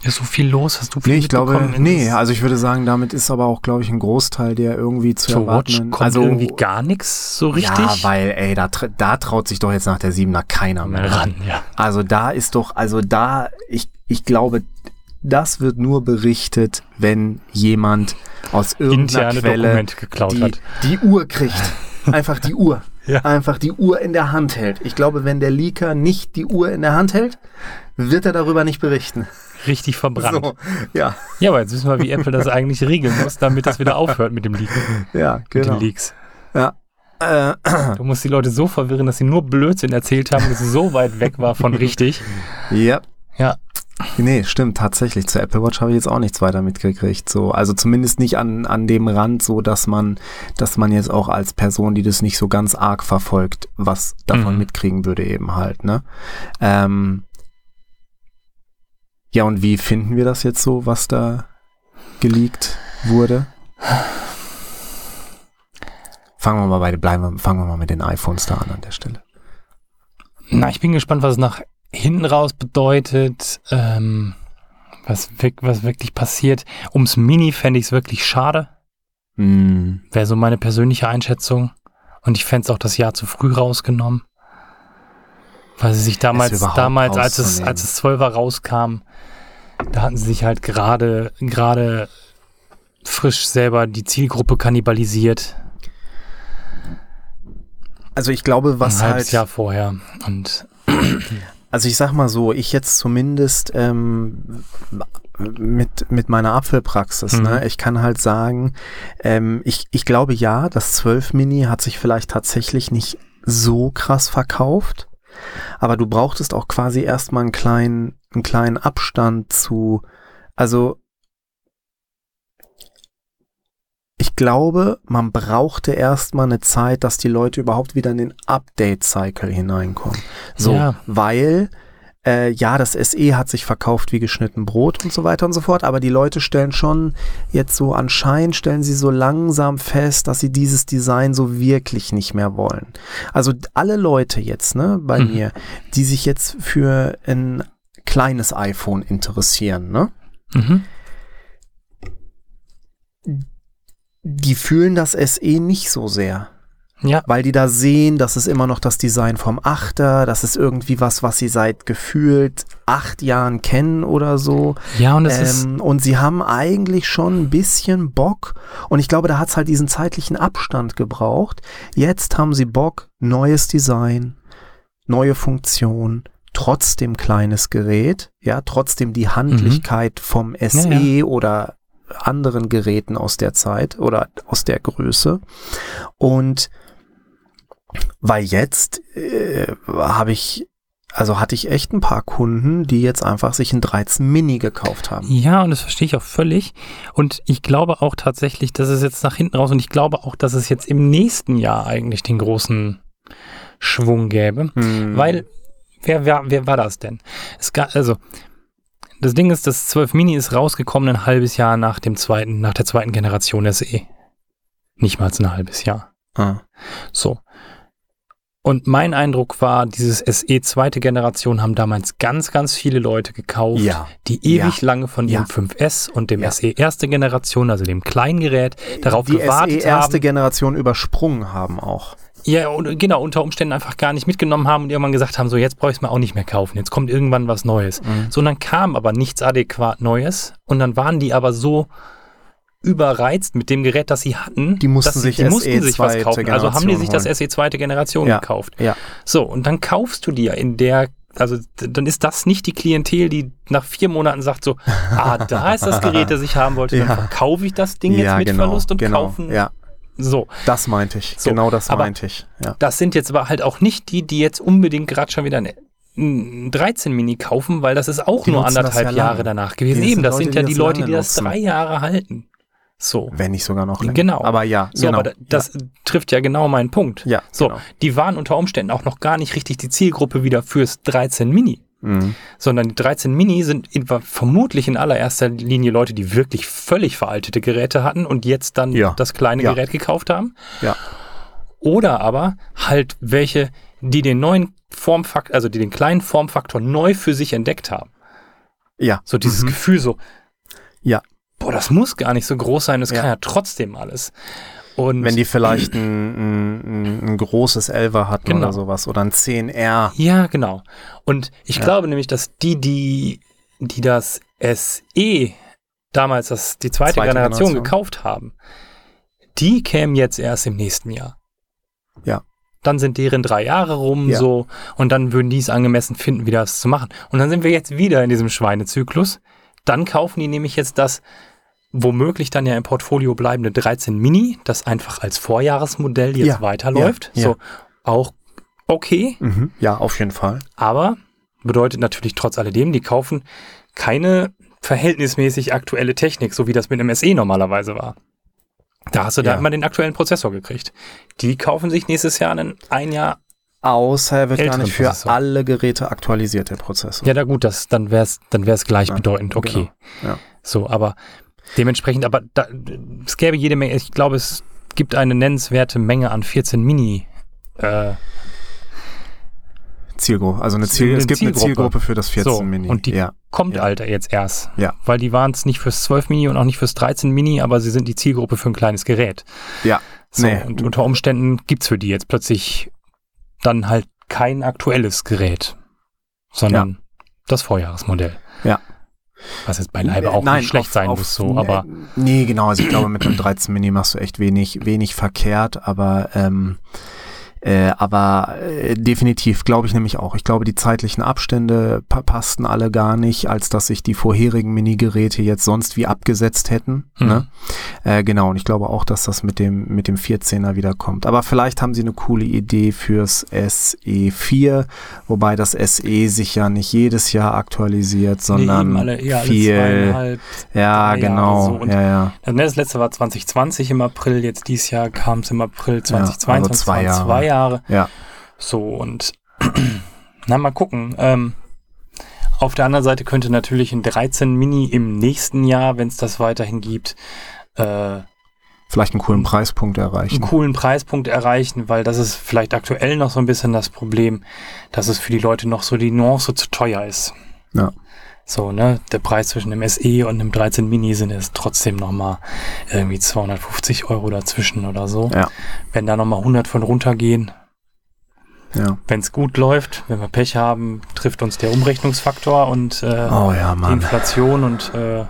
Ist so viel los, hast du viel nee, ich glaube, nee, also ich würde sagen, damit ist aber auch, glaube ich, ein Großteil der irgendwie zu zur Watch erwartenden. kommt also irgendwie gar nichts so richtig Ja, weil, ey, da, da traut sich doch jetzt nach der Siebener keiner mehr ran. Ja. Also da ist doch, also da, ich, ich glaube, das wird nur berichtet, wenn jemand aus irgendeiner Interne Quelle die, hat. die Uhr kriegt. <laughs> Einfach die Uhr. Ja. Einfach die Uhr in der Hand hält. Ich glaube, wenn der Leaker nicht die Uhr in der Hand hält, wird er darüber nicht berichten. Richtig verbrannt. So, ja, Ja, aber jetzt wissen wir, wie Apple das eigentlich regeln muss, damit das wieder aufhört mit dem Leak, ja, mit genau. den Leaks. Ja. Äh, Du musst die Leute so verwirren, dass sie nur Blödsinn erzählt haben, dass es so weit weg war von richtig. ja. Ja. Nee, stimmt, tatsächlich. Zur Apple Watch habe ich jetzt auch nichts weiter mitgekriegt. So, also zumindest nicht an, an dem Rand, so dass man, dass man jetzt auch als Person, die das nicht so ganz arg verfolgt, was davon Mhm. mitkriegen würde, eben halt, ne? Ähm, ja, und wie finden wir das jetzt so, was da geleakt wurde? Fangen wir mal bei, bleiben wir, fangen wir mal mit den iPhones da an an der Stelle. Na, ich bin gespannt, was es nach hinten raus bedeutet, ähm, was, was wirklich passiert. Ums Mini fände ich es wirklich schade. Mm, Wäre so meine persönliche Einschätzung. Und ich fände es auch das Jahr zu früh rausgenommen. Weil sie sich damals, damals, als es, als es 12er rauskam, da hatten sie sich halt gerade, gerade frisch selber die Zielgruppe kannibalisiert. Also ich glaube, was ein halbes halt, Jahr vorher. Und <clears throat> <clears throat> Also ich sag mal so, ich jetzt zumindest ähm, mit, mit meiner Apfelpraxis, Mhm. ne, ich kann halt sagen, ähm, ich, ich glaube ja, das 12 Mini hat sich vielleicht tatsächlich nicht so krass verkauft, aber du brauchtest auch quasi erstmal einen kleinen, einen kleinen Abstand zu, also ich glaube, man brauchte erstmal eine Zeit, dass die Leute überhaupt wieder in den Update-Cycle hineinkommen. So, Ja. weil äh, ja, das SE hat sich verkauft wie geschnitten Brot und so weiter und so fort, aber die Leute stellen schon jetzt so anscheinend, stellen sie so langsam fest, dass sie dieses Design so wirklich nicht mehr wollen. Also alle Leute jetzt, ne, bei Mhm. mir, die sich jetzt für ein kleines iPhone interessieren, ne, mhm. Die fühlen das SE nicht so sehr. ja, weil die da sehen, das ist immer noch das Design vom Achter, das ist irgendwie was, was sie seit gefühlt acht Jahren kennen oder so. ja, und es ist, Ähm, und sie haben eigentlich schon ein bisschen Bock und ich glaube, da hat es halt diesen zeitlichen Abstand gebraucht. Jetzt haben sie Bock, neues Design, neue Funktion, trotzdem kleines Gerät, ja, trotzdem die Handlichkeit vom SE Ja, oder anderen Geräten aus der Zeit oder aus der Größe. Und weil jetzt äh, habe ich, also hatte ich echt ein paar Kunden, die jetzt einfach sich ein 13 Mini gekauft haben. Ja, und das verstehe ich auch völlig. Und ich glaube auch tatsächlich, dass es jetzt nach hinten raus und ich glaube auch, dass es jetzt im nächsten Jahr eigentlich den großen Schwung gäbe. Hm. Weil, wer, wer, wer war das denn? Es gab, also, das Ding ist, das 12 Mini ist rausgekommen ein halbes Jahr nach dem zweiten, nach der zweiten Generation SE. Nicht mal ein halbes Jahr. Ah. So. Und mein Eindruck war, dieses SE zweite Generation haben damals ganz, ganz viele Leute gekauft, Ja. die ewig lange von Ja. dem 5S und dem Ja. SE erste Generation, also dem kleinen Gerät, darauf die gewartet SE erste haben. Generation übersprungen haben auch. Ja, und genau, unter Umständen einfach gar nicht mitgenommen haben und irgendwann gesagt haben, so jetzt brauche ich es mir auch nicht mehr kaufen, jetzt kommt irgendwann was Neues. Mhm. So, und dann kam aber nichts adäquat Neues und dann waren die aber so überreizt mit dem Gerät, das sie hatten, Die mussten sich die mussten sich was zweite kaufen. Also haben die sich das Generation SE zweite Generation Ja. gekauft. Ja. So, und dann kaufst du dir in der, also dann ist das nicht die Klientel, die nach vier Monaten sagt so, <laughs> ah, da ist das Gerät, das ich haben wollte, dann Ja. verkaufe ich das Ding jetzt ja, mit genau, Verlust und genau. kaufen. Ja, So, das meinte ich. So, genau das aber- meinte ich. Ja. das sind jetzt aber halt auch nicht die, die jetzt unbedingt gerade schon wieder ein, ein 13 Mini kaufen, weil das ist auch Die nur anderthalb ja Jahre danach gewesen. Eben, das Leute, sind ja die die Leute, die das nutzen. drei Jahre halten. So. Wenn nicht sogar noch länger. Genau. Aber ja, So, genau. aber da- das trifft ja genau meinen Punkt. ja, So, genau. die waren unter Umständen auch noch gar nicht richtig die Zielgruppe wieder fürs 13 Mini. Mhm. sondern die 13 Mini sind in, vermutlich in allererster Linie Leute, die wirklich völlig veraltete Geräte hatten und jetzt dann Ja. das kleine Ja. Gerät gekauft haben. Ja. Oder aber halt welche, die den neuen Formfaktor, also die den kleinen Formfaktor neu für sich entdeckt haben. Ja. So dieses Mhm. Gefühl so, Ja. boah, das muss gar nicht so groß sein, das Ja. kann ja trotzdem alles. Und Wenn die vielleicht ein, ein, ein, großes Elfer hatten Genau. oder sowas oder ein 10R. Ja, genau. Und ich Ja. glaube nämlich, dass die, die, die das SE damals das, die zweite, Zweite Generation, Generation. gekauft haben, die kämen jetzt erst im nächsten Jahr. Ja. Dann sind deren drei Jahre rum Ja. so und dann würden die es angemessen finden, wieder das zu machen. Und dann sind wir jetzt wieder in diesem Schweinezyklus. Dann kaufen die nämlich jetzt das womöglich dann ja im Portfolio bleibende 13 Mini, das einfach als Vorjahresmodell jetzt Ja. weiterläuft. Ja. Ja. So auch okay. Mhm. Ja, auf jeden Fall. Aber bedeutet natürlich trotz alledem, die kaufen keine verhältnismäßig aktuelle Technik, so wie das mit einem SE normalerweise war. Da hast du da immer den aktuellen Prozessor gekriegt. Die kaufen sich nächstes Jahr einen ein Jahr. Außer er wird gar nicht für Prozessor. alle Geräte aktualisiert, der Prozessor. Ja, da gut, das, dann wäre es dann wär's gleichbedeutend, Ja, okay. genau. Ja. So, aber dementsprechend, aber da, es gäbe jede Menge, ich glaube, es gibt eine nennenswerte Menge an 14 Mini. Äh, Zielgruppe. Also eine Eine Ziel, es gibt eine Zielgruppe. Zielgruppe für das 14 So, Mini. und die- ja. kommt Ja. Alter jetzt erst. Ja. Weil die waren es nicht fürs 12 Mini und auch nicht fürs 13 Mini, aber sie sind die Zielgruppe für ein kleines Gerät. Ja. So, Nee. und unter Umständen gibt's für die jetzt plötzlich dann halt kein aktuelles Gerät, sondern das Vorjahresmodell. Ja. Was jetzt beileibe auch Nein, nicht schlecht auf- sein auf- muss, so, aber Nee, genau. Also ich glaube, mit einem 13 Mini machst du echt wenig, wenig verkehrt, aber ähm, äh, aber äh, definitiv glaube ich nämlich auch. Ich glaube, die zeitlichen Abstände pa passten alle gar nicht, als dass sich die vorherigen Mini-Geräte jetzt sonst wie abgesetzt hätten. Mhm. Ne? Äh, genau, und ich glaube auch, dass das mit dem, mit dem 14er wieder kommt. Aber vielleicht haben sie eine coole Idee fürs SE4, wobei das SE sich ja nicht jedes Jahr aktualisiert, sondern eben alle, alle viel. Ja, genau. so. Ja, ja. Das letzte war 2020 im April, jetzt dieses Jahr kam es im April 2022, also zwei Jahre. zwei Jahre. Ja. So und <clears throat> na mal gucken. Ähm, auf der anderen Seite könnte natürlich ein 13 Mini im nächsten Jahr, wenn es das weiterhin gibt, äh, Vielleicht einen coolen. Preispunkt einen erreichen. coolen Preispunkt erreichen, weil das ist vielleicht aktuell noch so ein bisschen das Problem, dass es für die Leute noch so die Nuance zu teuer ist. Ja. So, ne, der Preis zwischen dem SE und dem 13 Mini sind es trotzdem nochmal irgendwie 250 Euro dazwischen oder so. Ja. Wenn da nochmal 100 von runtergehen, Ja. wenn es gut läuft, wenn wir Pech haben, trifft uns der Umrechnungsfaktor und äh, Oh ja, die. Inflation und äh,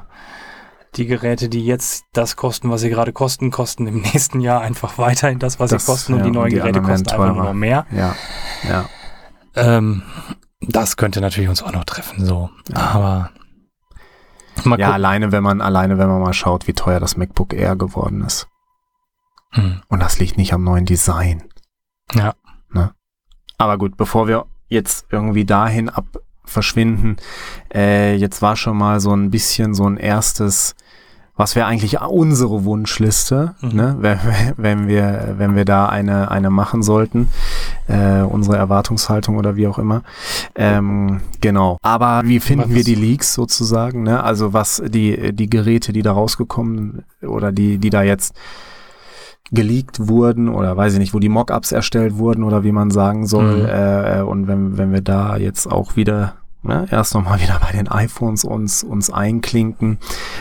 die Geräte, die jetzt das kosten, was sie gerade kosten, kosten im <laughs> nächsten Jahr einfach weiterhin das, was Das, sie kosten und die und neuen die Geräte kosten einfach nur mehr. Ja. Ja. Ähm, Das könnte natürlich uns auch noch treffen, so. Ja. Aber Ja, alleine wenn man, alleine wenn man mal schaut, wie teuer das MacBook Air geworden ist. Hm. Und das liegt nicht am neuen Design. Ja. Aber gut, bevor wir jetzt irgendwie dahin ab verschwinden, äh, jetzt war schon mal so ein bisschen so ein erstes, was wäre eigentlich unsere Wunschliste, Mhm. ne, wenn, wenn wir, wenn wir da eine, eine machen sollten, äh, unsere Erwartungshaltung oder wie auch immer. Ähm, genau. Aber wie finden Was- wir die Leaks sozusagen, ne? Also was die, die Geräte, die da rausgekommen oder die, die da jetzt geleakt wurden oder weiß ich nicht, wo die Mockups erstellt wurden oder wie man sagen soll. Mhm. Äh, äh, und wenn, wenn wir da jetzt auch wieder ne, erst nochmal wieder bei den iPhones uns, uns einklinken.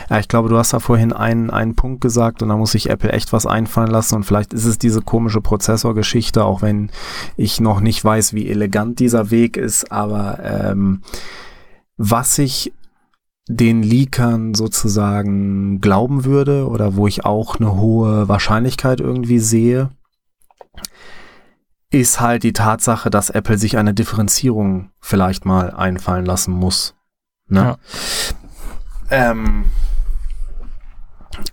Ja, ich glaube, du hast da vorhin einen, einen Punkt gesagt und da muss sich Apple echt was einfallen lassen und vielleicht ist es diese komische Prozessorgeschichte, auch wenn ich noch nicht weiß, wie elegant dieser Weg ist, aber ähm, was ich den Leakern sozusagen glauben würde oder wo ich auch eine hohe Wahrscheinlichkeit irgendwie sehe, ist halt die Tatsache, dass Apple sich eine Differenzierung vielleicht mal einfallen lassen muss. Ne? Ja. Ähm,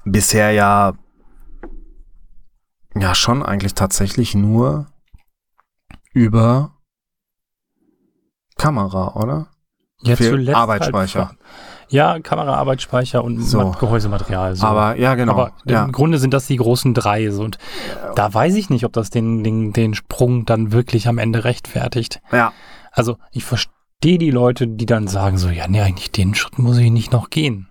bisher ja ja schon eigentlich tatsächlich nur über Kamera, oder? Ja, Für zuletzt Arbeitsspeicher. Halt, ja, Kamera, Arbeitsspeicher und So. Mat- Gehäusematerial. So. Aber ja, genau. Aber ja. im Grunde sind das die großen drei. So. Und da weiß ich nicht, ob das den, den, den Sprung dann wirklich am Ende rechtfertigt. ja. Also ich verstehe die Leute, die dann sagen so, ja, nee, eigentlich den Schritt muss ich nicht noch gehen.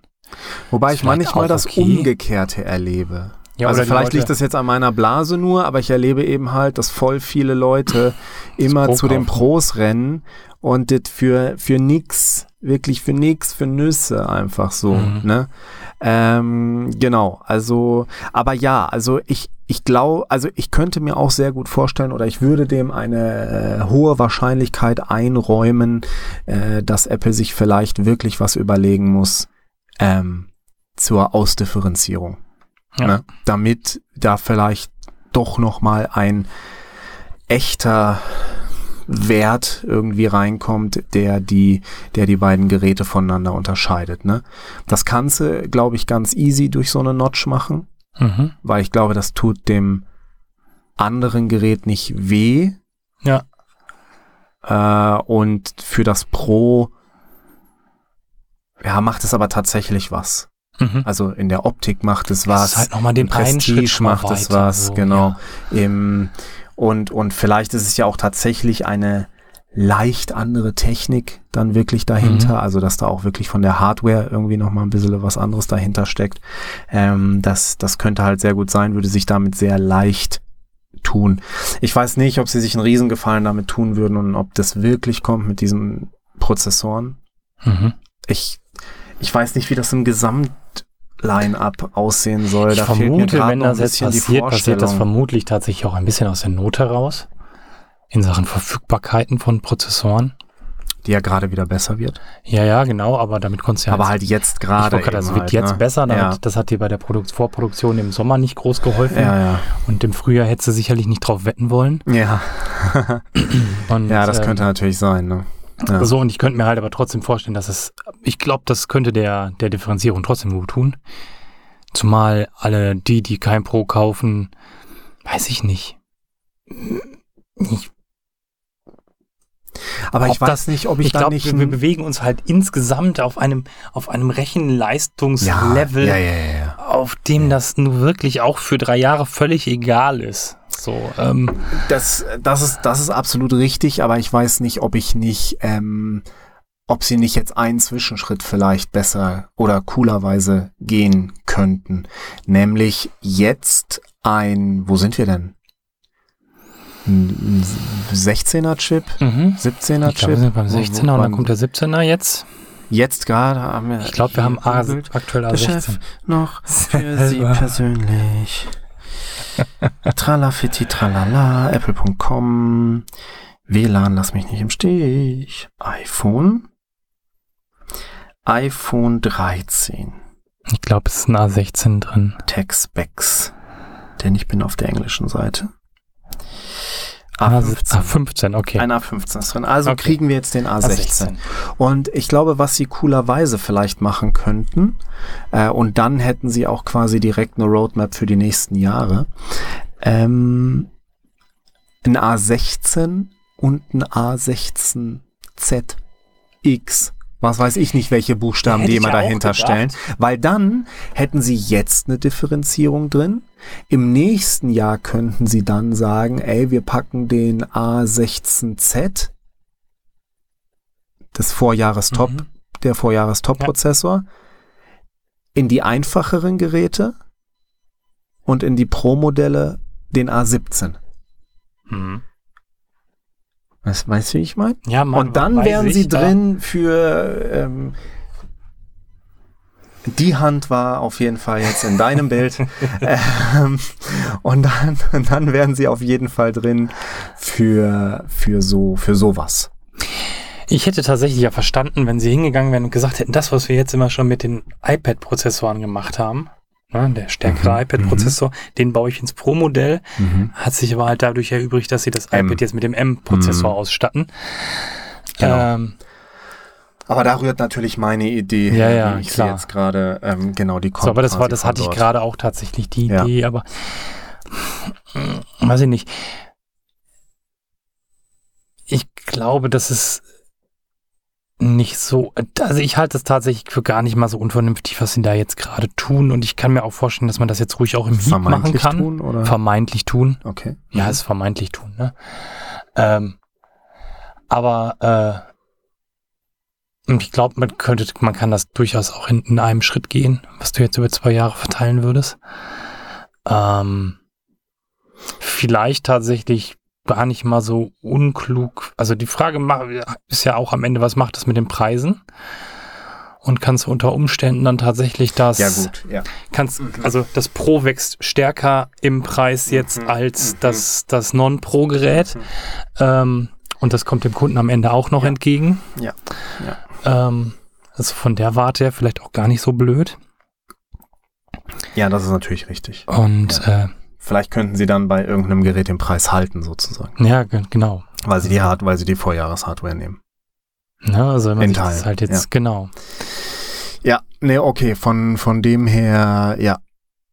Wobei ich manchmal das okay. Umgekehrte erlebe. Ja, also vielleicht Leute- liegt das jetzt an meiner Blase nur, aber ich erlebe eben halt, dass voll viele Leute immer Pro zu den. Pros rennen und das für, für nix, wirklich für nix, für Nüsse einfach so, Mhm. ne? Ähm, genau, also, aber ja, also ich, ich glaube, also ich könnte mir auch sehr gut vorstellen oder ich würde dem eine äh, hohe Wahrscheinlichkeit einräumen, äh, dass Apple sich vielleicht wirklich was überlegen muss ähm, zur Ausdifferenzierung. Ja. Ne? Damit da vielleicht doch noch mal ein echter Wert irgendwie reinkommt, der die, der die beiden Geräte voneinander unterscheidet. Ne? Das kannst du, glaube ich, ganz easy durch so eine Notch machen, Mhm. weil ich glaube, das tut dem anderen Gerät nicht weh. Ja. Äh, und für das Pro, ja, macht es aber tatsächlich was. Mhm. Also in der Optik macht es was. Das ist halt nochmal den Prestige macht es was, so, genau. Im, und, und vielleicht ist es ja auch tatsächlich eine leicht andere Technik dann wirklich dahinter, Mhm. also dass da auch wirklich von der Hardware irgendwie nochmal ein bisschen was anderes dahinter steckt. Ähm, das, das könnte halt sehr gut sein, würde sich damit sehr leicht tun. Ich weiß nicht, ob sie sich einen Riesengefallen damit tun würden und ob das wirklich kommt mit diesen Prozessoren. Mhm. Ich, ich weiß nicht, wie das im Gesamt Line-up aussehen soll. Ich da vermute, wenn das jetzt passiert, passiert das vermutlich tatsächlich auch ein bisschen aus der Not heraus. In Sachen Verfügbarkeiten von Prozessoren. die ja gerade wieder besser wird. Ja, ja, genau, aber damit konntest du ja Aber halt jetzt gerade. das eben wird halt, jetzt ne? besser, damit, Ja. das hat dir bei der Produkt Vorproduktion im Sommer nicht groß geholfen. Ja, ja. Und im Frühjahr hättest du sicherlich nicht drauf wetten wollen. Ja, Und, ja das ähm, könnte natürlich sein. Ne? Ja. So, und ich könnte mir halt aber trotzdem vorstellen, dass es, ich glaube, das könnte der, der Differenzierung trotzdem gut tun. Zumal alle die, die kein Pro kaufen, weiß ich nicht. Ich, Aber ich weiß das- nicht, ob ich, ich da glaube, nicht. wir, wir bewegen uns halt insgesamt auf einem, auf einem Rechenleistungslevel, ja, ja, ja, ja. auf dem das nun wirklich auch für drei Jahre völlig egal ist. So, ähm, Das, das, ist, das ist absolut richtig, aber ich weiß nicht, ob ich nicht, ähm, ob sie nicht jetzt einen Zwischenschritt vielleicht besser oder coolerweise gehen könnten. Nämlich jetzt ein, wo sind wir denn? Ein 16er Chip? mhm. 17er Ich glaube, Chip? wir sind beim Wo- wo- 16er und dann kommt der 17er jetzt. Jetzt gerade haben wir. Ich glaube, wir haben A, aktuell Der Chef A16. noch für <laughs> Sie persönlich. <laughs> Tralafitti, tralala, apple.com, WLAN, lass mich nicht im Stich. iPhone. iPhone 13. Ich glaube, es ist ein A16 drin. Tech Specs. Denn ich bin auf der englischen Seite. A15. A15, okay. Ein A15 ist drin. Also Okay. kriegen wir jetzt den A16. Und ich glaube, was sie coolerweise vielleicht machen könnten, äh, und dann hätten sie auch quasi direkt eine Roadmap für die nächsten Jahre, ähm, ein A16 und ein A16ZX. Was weiß ich nicht, welche Buchstaben die immer ja dahinter stellen. Weil dann hätten sie jetzt eine Differenzierung drin. Im nächsten Jahr könnten sie dann sagen, ey, wir packen den A16Z, des Vorjahrestop, Mhm. der Vorjahrestop-Prozessor, in die einfacheren Geräte und in die Pro-Modelle den A17. Mhm. Weißt, weißt du, wie ich meine? Ja, man, Und dann wären sie da- drin für ähm, die Hand war auf jeden Fall jetzt in deinem <laughs> Bild. ähm, und dann, dann wären sie auf jeden Fall drin für, für so, für sowas. Ich hätte tatsächlich ja verstanden, wenn sie hingegangen wären und gesagt hätten, das, was wir jetzt immer schon mit den iPad-Prozessoren gemacht haben, ne, der stärkere Mhm, iPad-Prozessor, den baue ich ins Pro-Modell, hat sich aber halt dadurch erübrigt, dass sie das M. iPad jetzt mit dem M-Prozessor Mhm. ausstatten. Genau. Ähm, Aber da rührt natürlich meine Idee Ja, her, ja, wie ich klar. sie jetzt gerade, ähm, genau, die kommt so, aber das war, das hatte ich dort. gerade auch tatsächlich die Ja. Idee, aber weiß ich nicht. Ich glaube, das ist nicht so, also ich halte es tatsächlich für gar nicht mal so unvernünftig, was sie da jetzt gerade tun und ich kann mir auch vorstellen, dass man das jetzt ruhig auch im Heat machen kann. tun, oder? Vermeintlich tun. okay. Ja, es vermeintlich tun, ne? Ähm, aber äh, ich glaube, man könnte, man kann das durchaus auch in, in einem Schritt gehen, was du jetzt über zwei Jahre verteilen würdest. Ähm, vielleicht tatsächlich gar nicht mal so unklug. Also die Frage ist ja auch am Ende, was macht das mit den Preisen? Und kannst du unter Umständen dann tatsächlich das Ja, gut, ja. kannst, also das Pro wächst stärker im Preis jetzt Mhm, als mhm. das, das Non-Pro-Gerät. Ähm, und das kommt dem Kunden am Ende auch noch Ja. entgegen. Ja, Ähm, also von der Warte her vielleicht auch gar nicht so blöd. Ja, das ist natürlich richtig. Und äh, Vielleicht könnten sie dann bei irgendeinem Gerät den Preis halten, sozusagen. ja, ge- genau. Weil sie die Hard weil sie die Vorjahreshardware nehmen. Ne, also wenn man sich das halt jetzt, ja. genau. Ja, nee, okay, von, von dem her, ja,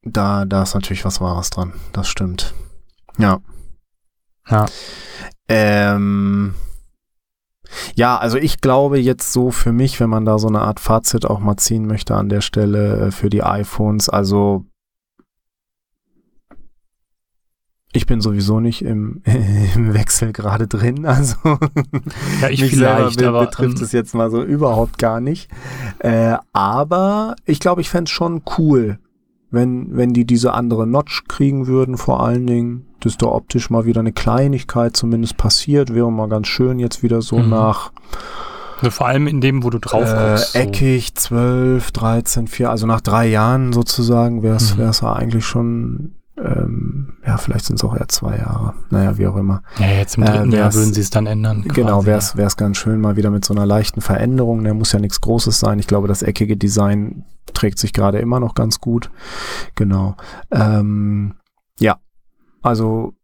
da, da ist natürlich was Wahres dran. Das stimmt. Ja. Ja. Ähm, ja, also ich glaube jetzt so für mich, wenn man da so eine Art Fazit auch mal ziehen möchte an der Stelle äh, für die iPhones, also ich bin sowieso nicht im, <laughs> im Wechsel gerade drin, also <laughs> Ja, ich mich vielleicht, selber be aber betrifft ähm, es jetzt mal so überhaupt gar nicht. Äh, aber ich glaube, ich fänd's schon cool, wenn, wenn die diese andere Notch kriegen würden, vor allen Dingen, dass da optisch mal wieder eine Kleinigkeit zumindest passiert, wäre mal ganz schön jetzt wieder so Mhm. nach so vor allem in dem, wo du drauf äh, guckst. so. eckig, 12, 13, 4, also nach drei Jahren sozusagen wäre es Mhm. wär's eigentlich schon, ähm, ja, vielleicht sind es auch eher zwei Jahre. Naja, wie auch immer. Ja, jetzt im äh, dritten Jahr wär's- würden sie es dann ändern. Genau, quasi, wäre es wär's ganz schön mal wieder mit so einer leichten Veränderung. Der muss ja nichts Großes sein. Ich glaube, das eckige Design trägt sich gerade immer noch ganz gut. Genau. Ähm, ja, also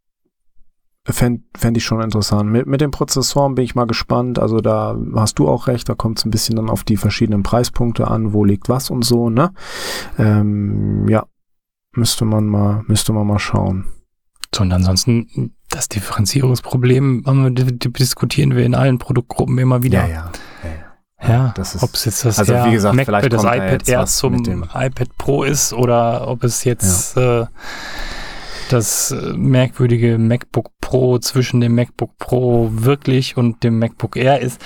fände fänd ich schon interessant. Mit, mit den Prozessoren bin ich mal gespannt. Also da hast du auch recht, da kommt es ein bisschen dann auf die verschiedenen Preispunkte an, wo liegt was und so, ne? Ähm, ja, müsste man mal, müsste man mal schauen. So, und ansonsten das Differenzierungsproblem diskutieren wir in allen Produktgruppen immer wieder. Ja, ja. ja, ja. Ja, Das ist- ob es jetzt das also wie gesagt, Mac, vielleicht das iPad Air zum mit dem- iPad Pro ist oder ob es jetzt äh, das äh, merkwürdige MacBook Pro zwischen dem MacBook Pro wirklich und dem MacBook Air ist.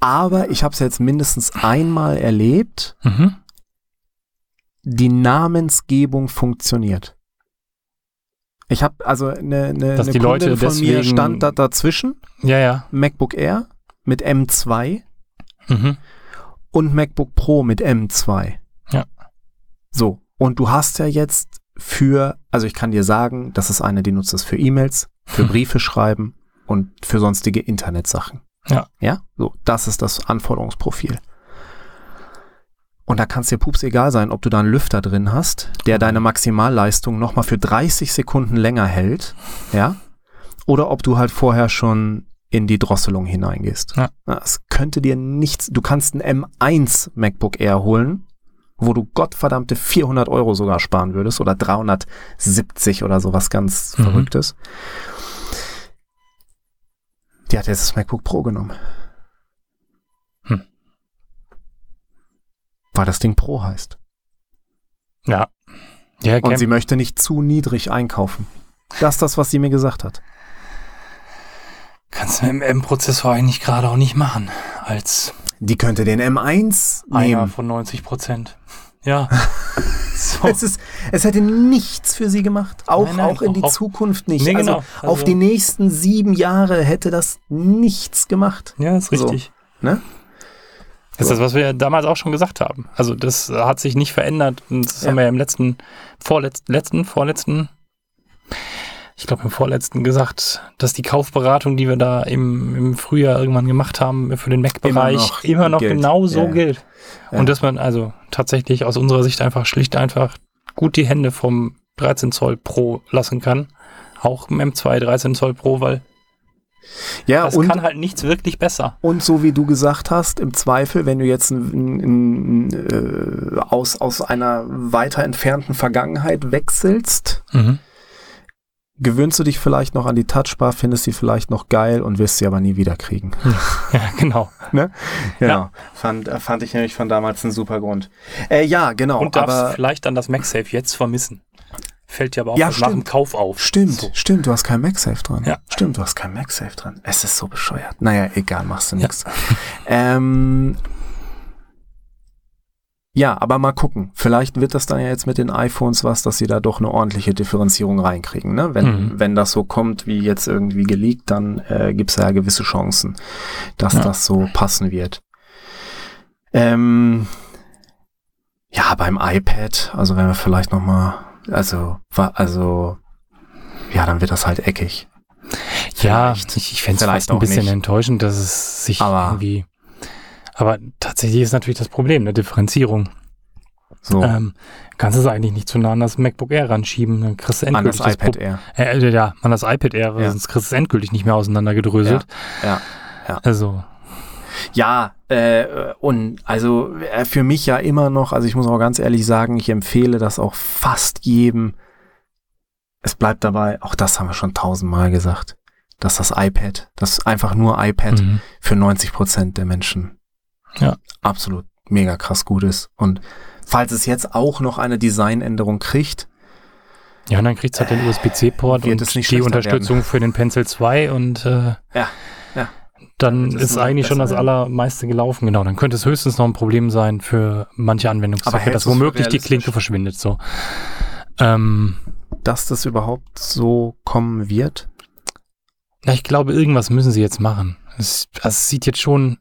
Aber ich habe es jetzt mindestens einmal erlebt, Mhm. Die Namensgebung funktioniert. Ich habe also eine, eine, Dass eine die Leute Kundin von mir deswegen- stand da dazwischen, Ja, ja. MacBook Air mit M2 Mhm. und MacBook Pro mit M2. Ja. So, und du hast ja jetzt für, also ich kann dir sagen, das ist eine, die nutzt es für E-Mails, für Hm. Briefe schreiben und für sonstige Internetsachen. Ja. Ja, so, das ist das Anforderungsprofil. Und da kann es dir pups egal sein, ob du da einen Lüfter drin hast, der deine Maximalleistung nochmal für 30 Sekunden länger hält, ja, oder ob du halt vorher schon in die Drosselung hineingehst. Ja. Es könnte dir nichts, du kannst ein M1 MacBook Air holen, wo du gottverdammte 400 Euro sogar sparen würdest oder 370 oder sowas ganz Mhm. Verrücktes. Die hat jetzt das MacBook Pro genommen. Weil das Ding Pro heißt. Ja. Ja, Und sie möchte nicht zu niedrig einkaufen. Das ist das, was sie mir gesagt hat. kannst du mit dem M-Prozessor eigentlich gerade auch nicht machen. Als Die könnte den M1 einer nehmen. von 90 Prozent. Ja. <laughs> so. Es, ist, es hätte nichts für sie gemacht. Auch, Nein, nein, auch in die auch- Zukunft nicht. Nee, also genau. auf Also- die nächsten sieben Jahre hätte das nichts gemacht. Ja, ist So. richtig. Ne? Das ist das, was wir damals auch schon gesagt haben. Also das hat sich nicht verändert. Und das Ja. haben wir ja im letzten, vorletzten, letzten, vorletzten, ich glaube im vorletzten gesagt, dass die Kaufberatung, die wir da im, im Frühjahr irgendwann gemacht haben für den Mac-Bereich, noch immer noch, gilt. genau so ja. gilt. Ja. Und dass man also tatsächlich aus unserer Sicht einfach schlicht einfach gut die Hände vom 13 Zoll Pro lassen kann. Auch im M2 13 Zoll Pro, weil Ja, das und, kann halt nichts wirklich besser. und so wie du gesagt hast, im Zweifel, wenn du jetzt ein, ein, ein, äh, aus, aus einer weiter entfernten Vergangenheit wechselst, Mhm. gewöhnst du dich vielleicht noch an die Touchbar, findest sie vielleicht noch geil und wirst sie aber nie wieder kriegen. Ja, <laughs> genau. Ne? Ja. Genau. Fand, äh, fand ich nämlich von damals einen super Grund. Äh, ja, genau. Und darfst aber vielleicht dann das MagSafe jetzt vermissen. Fällt dir aber auch Ja, nach dem. Kauf auf. stimmt, So. stimmt, du hast kein MagSafe dran. Ja. Stimmt, du hast kein MagSafe dran. Es ist so bescheuert. Naja, egal, machst du nichts. Ähm, ja, aber mal gucken. Vielleicht wird das dann ja jetzt mit den iPhones was, dass sie da doch eine ordentliche Differenzierung reinkriegen. Ne? Wenn, Mhm. wenn das so kommt, wie jetzt irgendwie geleakt, dann äh, gibt es ja gewisse Chancen, dass Ja. das so passen wird. Ähm, ja, beim iPad, also wenn wir vielleicht noch mal, also, also, ja, dann wird das halt eckig. Ja, ich, ich fände es Vielleicht ein bisschen nicht. enttäuschend, dass es sich Aber- irgendwie. Aber tatsächlich ist natürlich das Problem, eine Differenzierung. So, Ähm, kannst du es eigentlich nicht zu nah an das MacBook Air ranschieben, dann kriegst du an das endgültig iPad Pro- Air. Äh, äh, ja, an das iPad Air, Ja. sonst kriegst du es endgültig nicht mehr auseinandergedröselt. Ja, ja. Also, Ja, äh, und also äh, für mich ja immer noch, also ich muss auch ganz ehrlich sagen, ich empfehle das auch fast jedem. Es bleibt dabei, auch das haben wir schon tausendmal gesagt, dass das iPad, das einfach nur iPad mhm. für 90 Prozent der Menschen Ja. absolut mega krass gut ist. Und falls es jetzt auch noch eine Designänderung kriegt, ja, und dann kriegst du halt den USB-C-Port wird und es nicht die Unterstützung für den Pencil 2 und äh, Ja, ja. Dann ist nur eigentlich schon das allermeiste gelaufen. Genau, dann könnte es höchstens noch ein Problem sein für manche Anwendungszwecke, dass womöglich die? Klinke verschwindet. So. Ähm, dass das überhaupt so kommen wird. ja, ich glaube, irgendwas müssen sie jetzt machen. Es, also es sieht jetzt schon,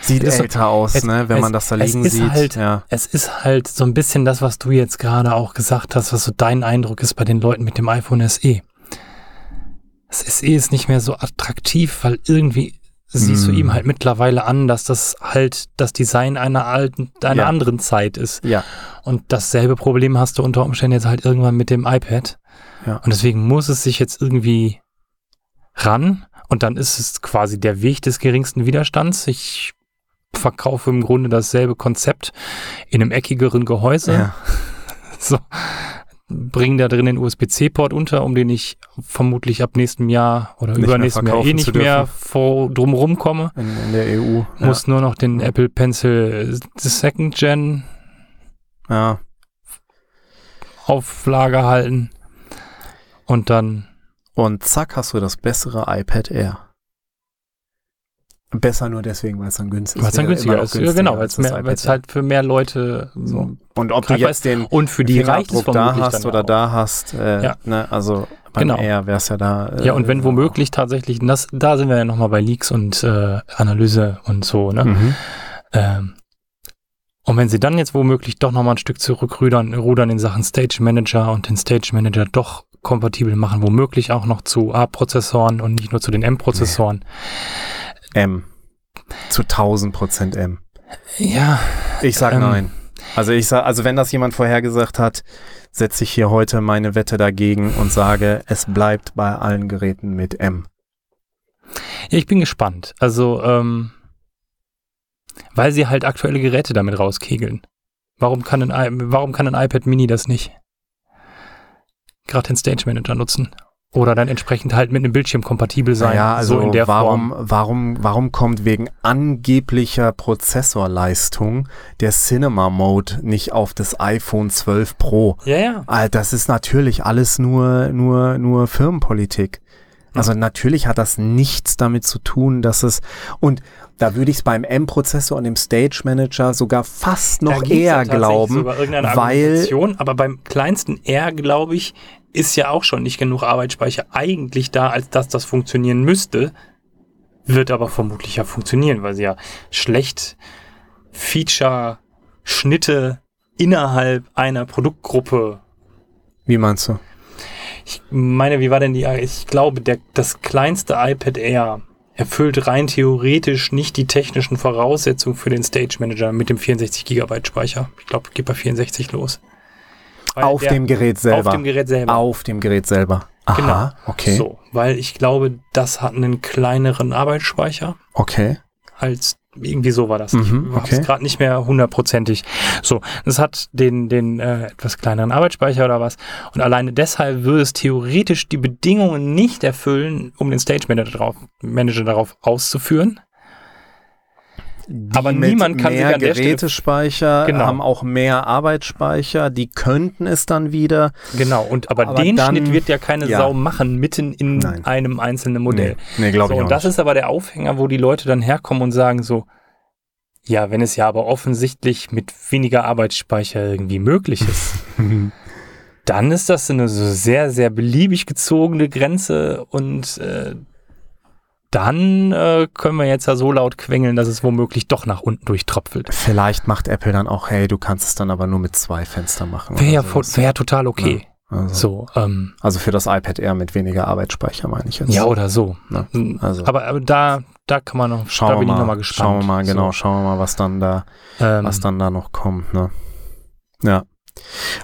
Sieht Es ist- älter aus, es- ne, wenn es- man das da liegen ist sieht. halt- ja. es ist halt so ein bisschen das, was du jetzt gerade auch gesagt hast, was so dein Eindruck ist bei den Leuten mit dem iPhone SE. Das SE ist nicht mehr so attraktiv, weil irgendwie siehst du Mm. ihm halt mittlerweile an, dass das halt das Design einer alten, einer Ja. anderen Zeit ist. ja. Und dasselbe Problem hast du unter Umständen jetzt halt irgendwann mit dem iPad. Ja. Und deswegen muss es sich jetzt irgendwie ran. Und dann ist es quasi der Weg des geringsten Widerstands. Ich verkaufe im Grunde dasselbe Konzept in einem eckigeren Gehäuse. ja. <laughs> So. Bring da drin den USB-C-Port unter, um den ich vermutlich ab nächstem Jahr oder Nicht übernächstem Jahr eh nicht mehr vor, drumrum komme. In, in der EU. Muss nur noch den Apple Pencil Second Gen Ja. auf Lager halten. Und dann, Und zack, hast du das bessere iPad Air. Besser nur deswegen, weil es dann günstig ist. weil es dann günstiger ist. Ja, genau, weil es halt für mehr Leute so. Und ob du jetzt den und für die Fingerabdruck da hast oder auch. da hast, äh, Ja. ne, also beim Genau. Air wäre es ja da. Äh, Ja, und wenn womöglich tatsächlich, das, da sind wir ja nochmal bei Leaks und äh, Analyse und so, ne? Mhm. Ähm, und wenn sie dann jetzt womöglich doch nochmal ein Stück zurückrudern rudern in Sachen Stage Manager und den Stage Manager doch kompatibel machen, womöglich auch noch zu A-Prozessoren und nicht nur zu den M-Prozessoren. M. Zu 1000 Prozent M. Ja, Ich sag Ähm, nein. Also ich sage, also wenn das jemand vorhergesagt hat, setze ich hier heute meine Wette dagegen und sage, es bleibt bei allen Geräten mit M. Ja, ich bin gespannt. Also, ähm, weil sie halt aktuelle Geräte damit rauskegeln. Warum kann ein, warum kann ein iPad Mini das nicht? Gerade den Stage Manager nutzen. Oder dann entsprechend halt mit einem Bildschirm kompatibel sein. Naja, also so in der warum, Form. warum, warum kommt wegen angeblicher Prozessorleistung der Cinema Mode nicht auf das iPhone 12 Pro? Ja, ja. Ah, Das ist natürlich alles nur, nur, nur Firmenpolitik. Also natürlich hat das nichts damit zu tun, dass es, und da würde ich es beim M-Prozessor und dem Stage Manager sogar fast noch ja eher tatsächlich glauben, weil, aber beim kleinsten R, glaube ich, ist ja auch schon nicht genug Arbeitsspeicher eigentlich da, als dass das funktionieren müsste. Wird aber vermutlich ja funktionieren, weil sie ja schlecht Feature-Schnitte innerhalb einer Produktgruppe. wie meinst du? Ich meine, wie war denn die? Ich glaube, der, das kleinste iPad Air erfüllt rein theoretisch nicht die technischen Voraussetzungen für den Stage Manager mit dem 64 Gigabyte Speicher. Ich glaube, geht bei 64 los. Auf der- dem Gerät selber. Auf dem Gerät selber. Auf dem Gerät selber. Aha, Genau. okay. So, weil ich glaube, das hat einen kleineren Arbeitsspeicher Okay. als irgendwie so war das. Mhm, ich okay. es gerade nicht mehr hundertprozentig. So, es hat den den äh, etwas kleineren Arbeitsspeicher oder was und alleine deshalb würde es theoretisch die Bedingungen nicht erfüllen, um den Stage Manager darauf, Manager darauf auszuführen. Die Aber niemand kann sich mehr an der Gerätespeicher Genau. haben auch mehr Arbeitsspeicher, die könnten es dann wieder. Genau, und aber, Aber den dann- Schnitt wird ja keine ja. Sau machen mitten in Nein. einem einzelnen Modell. Nee, nee glaube So, ich und das nicht. ist aber der Aufhänger, wo die Leute dann herkommen und sagen so, ja, wenn es ja aber offensichtlich mit weniger Arbeitsspeicher irgendwie möglich ist, <laughs> dann ist das eine so sehr, sehr beliebig gezogene Grenze und äh, dann äh, können wir jetzt ja so laut quengeln, dass es womöglich doch nach unten durchtropfelt. Vielleicht macht Apple dann auch, hey, du kannst es dann aber nur mit zwei Fenstern machen. Wäre ja sowas. wär total okay. also, So, ähm, also für das iPad Air mit weniger Arbeitsspeicher meine ich jetzt. ja, oder so. Ne? Mm, Also- aber, aber da, da kann man noch, da Schauen wir bin ich mal, nochmal gespannt. schauen wir mal, genau, So, schauen wir mal, was dann da, ähm, was dann da noch kommt, ne? Ja.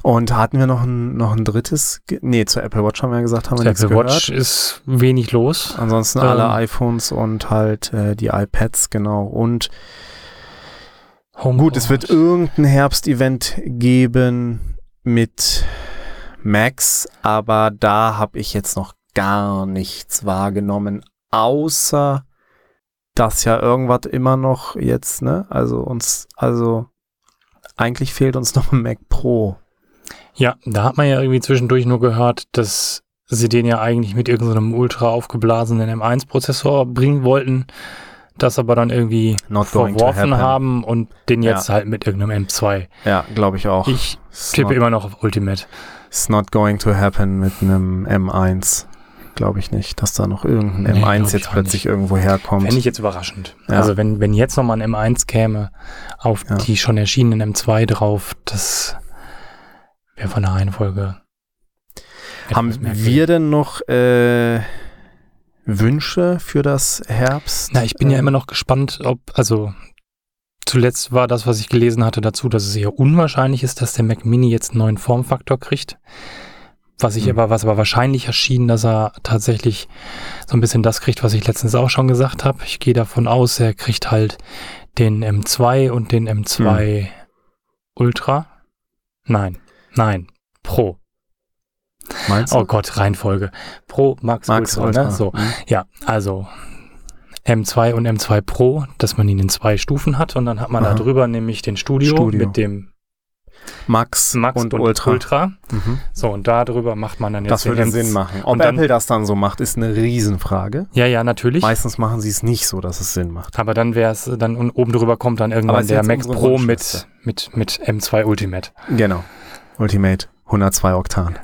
Und hatten wir noch ein, noch ein drittes? Nee, zur Apple Watch haben wir ja gesagt, haben wir nichts Apple gehört. Watch ist wenig los. Ansonsten Ähm, alle iPhones und halt äh, die iPads, genau. Und Home gut, es wird irgendein Herbst-Event geben mit Max, aber da habe ich jetzt noch gar nichts wahrgenommen, außer dass ja irgendwas immer noch jetzt, ne? Also uns, also eigentlich fehlt uns noch ein Mac Pro. Ja, da hat man ja irgendwie zwischendurch nur gehört, dass sie den ja eigentlich mit irgendeinem ultra aufgeblasenen M1-Prozessor bringen wollten, das aber dann irgendwie Not verworfen haben und den jetzt Ja. halt mit irgendeinem M2. Ja, glaube ich auch. Ich It's tippe not- immer noch auf Ultimate. It's not going to happen mit einem M1. Glaube ich nicht, dass da noch irgendein Nee, glaub M1 ich jetzt plötzlich nicht. irgendwo herkommt. Fände ich jetzt überraschend. Ja. Also wenn, wenn jetzt nochmal ein M1 käme auf Ja. die schon erschienenen M2 drauf, das wäre von der Reihenfolge. Haben wir denn noch äh, Wünsche für das Herbst? Na, ich bin ja Äh, immer noch gespannt, ob, also zuletzt war das, was ich gelesen hatte dazu, dass es eher unwahrscheinlich ist, dass der Mac Mini jetzt einen neuen Formfaktor kriegt. Was ich Hm. aber, was aber wahrscheinlich erschien, dass er tatsächlich so ein bisschen das kriegt, was ich letztens auch schon gesagt habe. Ich gehe davon aus, er kriegt halt den M2 und den M2 Hm. Ultra. Nein, nein, Pro. Meinst du? Oh Gott, Reihenfolge. Pro, Max, Max Ultra, Ultra. Ne? So. Hm. Ja, also M2 und M2 Pro, dass man ihn in zwei Stufen hat und dann hat man da drüber nämlich den Studio, Studio. mit dem Max, Max und, Ultra. Mhm. So, und da drüber macht man dann jetzt Das würde den M- Sinn machen. Ob und dann- Apple das dann so macht, ist eine Riesenfrage. Ja, ja, natürlich. Meistens machen sie es nicht so, dass es Sinn macht. Aber dann wäre es, dann und oben drüber kommt dann irgendwann der Mac Pro mit, mit, mit M2 Ultimate Genau. Ultimate 102 Oktan.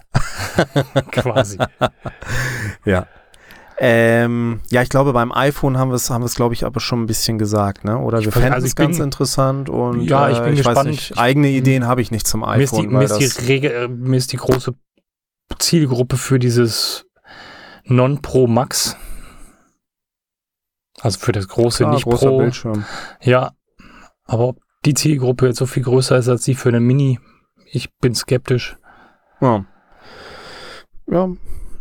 <laughs> quasi. <laughs> Ja. Ähm, ja, ich glaube, beim iPhone haben wir es, haben wir es, glaube ich, aber schon ein bisschen gesagt, ne? Oder wir fänden also es ich bin- ganz interessant und Ja, ich äh, bin ich gespannt. nicht, eigene Ideen habe ich nicht zum mir, ist die, iPhone. mir, ist die Rege, äh, mir ist die große Zielgruppe für dieses Non-Pro Max. Also für das große, klar, nicht Pro. Bildschirm. Ja, aber ob die Zielgruppe jetzt so viel größer ist als die für einen Mini. Ich bin skeptisch. Ja. Ja,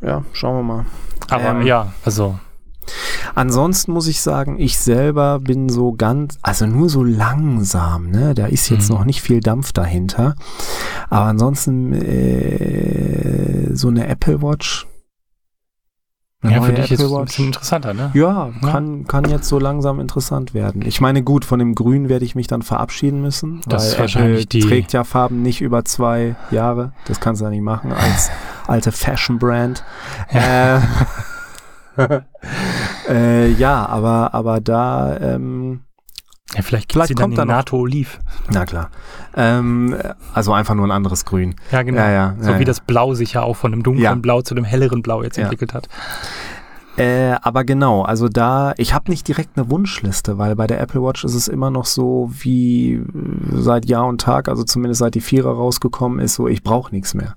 ja, schauen wir mal. Aber Ähm, ja, also Ansonsten muss ich sagen, ich selber bin so ganz, also nur so langsam, ne? Da ist jetzt Mhm. noch nicht viel Dampf dahinter. Aber ansonsten äh, so eine Apple Watch. Ja, für dich ist Apple ein Watch. bisschen interessanter, ne? Ja, Ja. kann, kann jetzt so langsam interessant werden. Ich meine, gut, von dem Grün werde ich mich dann verabschieden müssen. Das weil ist wahrscheinlich Apple die- trägt ja Farben nicht über zwei Jahre. Das kannst du ja nicht machen als <laughs> alte Fashion-Brand. Äh, <laughs> äh, ja, aber, aber da, ähm, Ja, vielleicht Vielleicht dann kommt da den noch- NATO Oliv. na klar. Ähm, also einfach nur ein anderes Grün. Ja, genau. Ja, ja, so ja, wie das Blau sich ja auch von dem dunklen Ja. Blau zu dem helleren Blau jetzt entwickelt hat. Äh, aber genau, also da, ich habe nicht direkt eine Wunschliste, weil bei der Apple Watch ist es immer noch so wie äh, seit Jahr und Tag, also zumindest seit die Vierer rausgekommen ist, so ich brauche nichts mehr.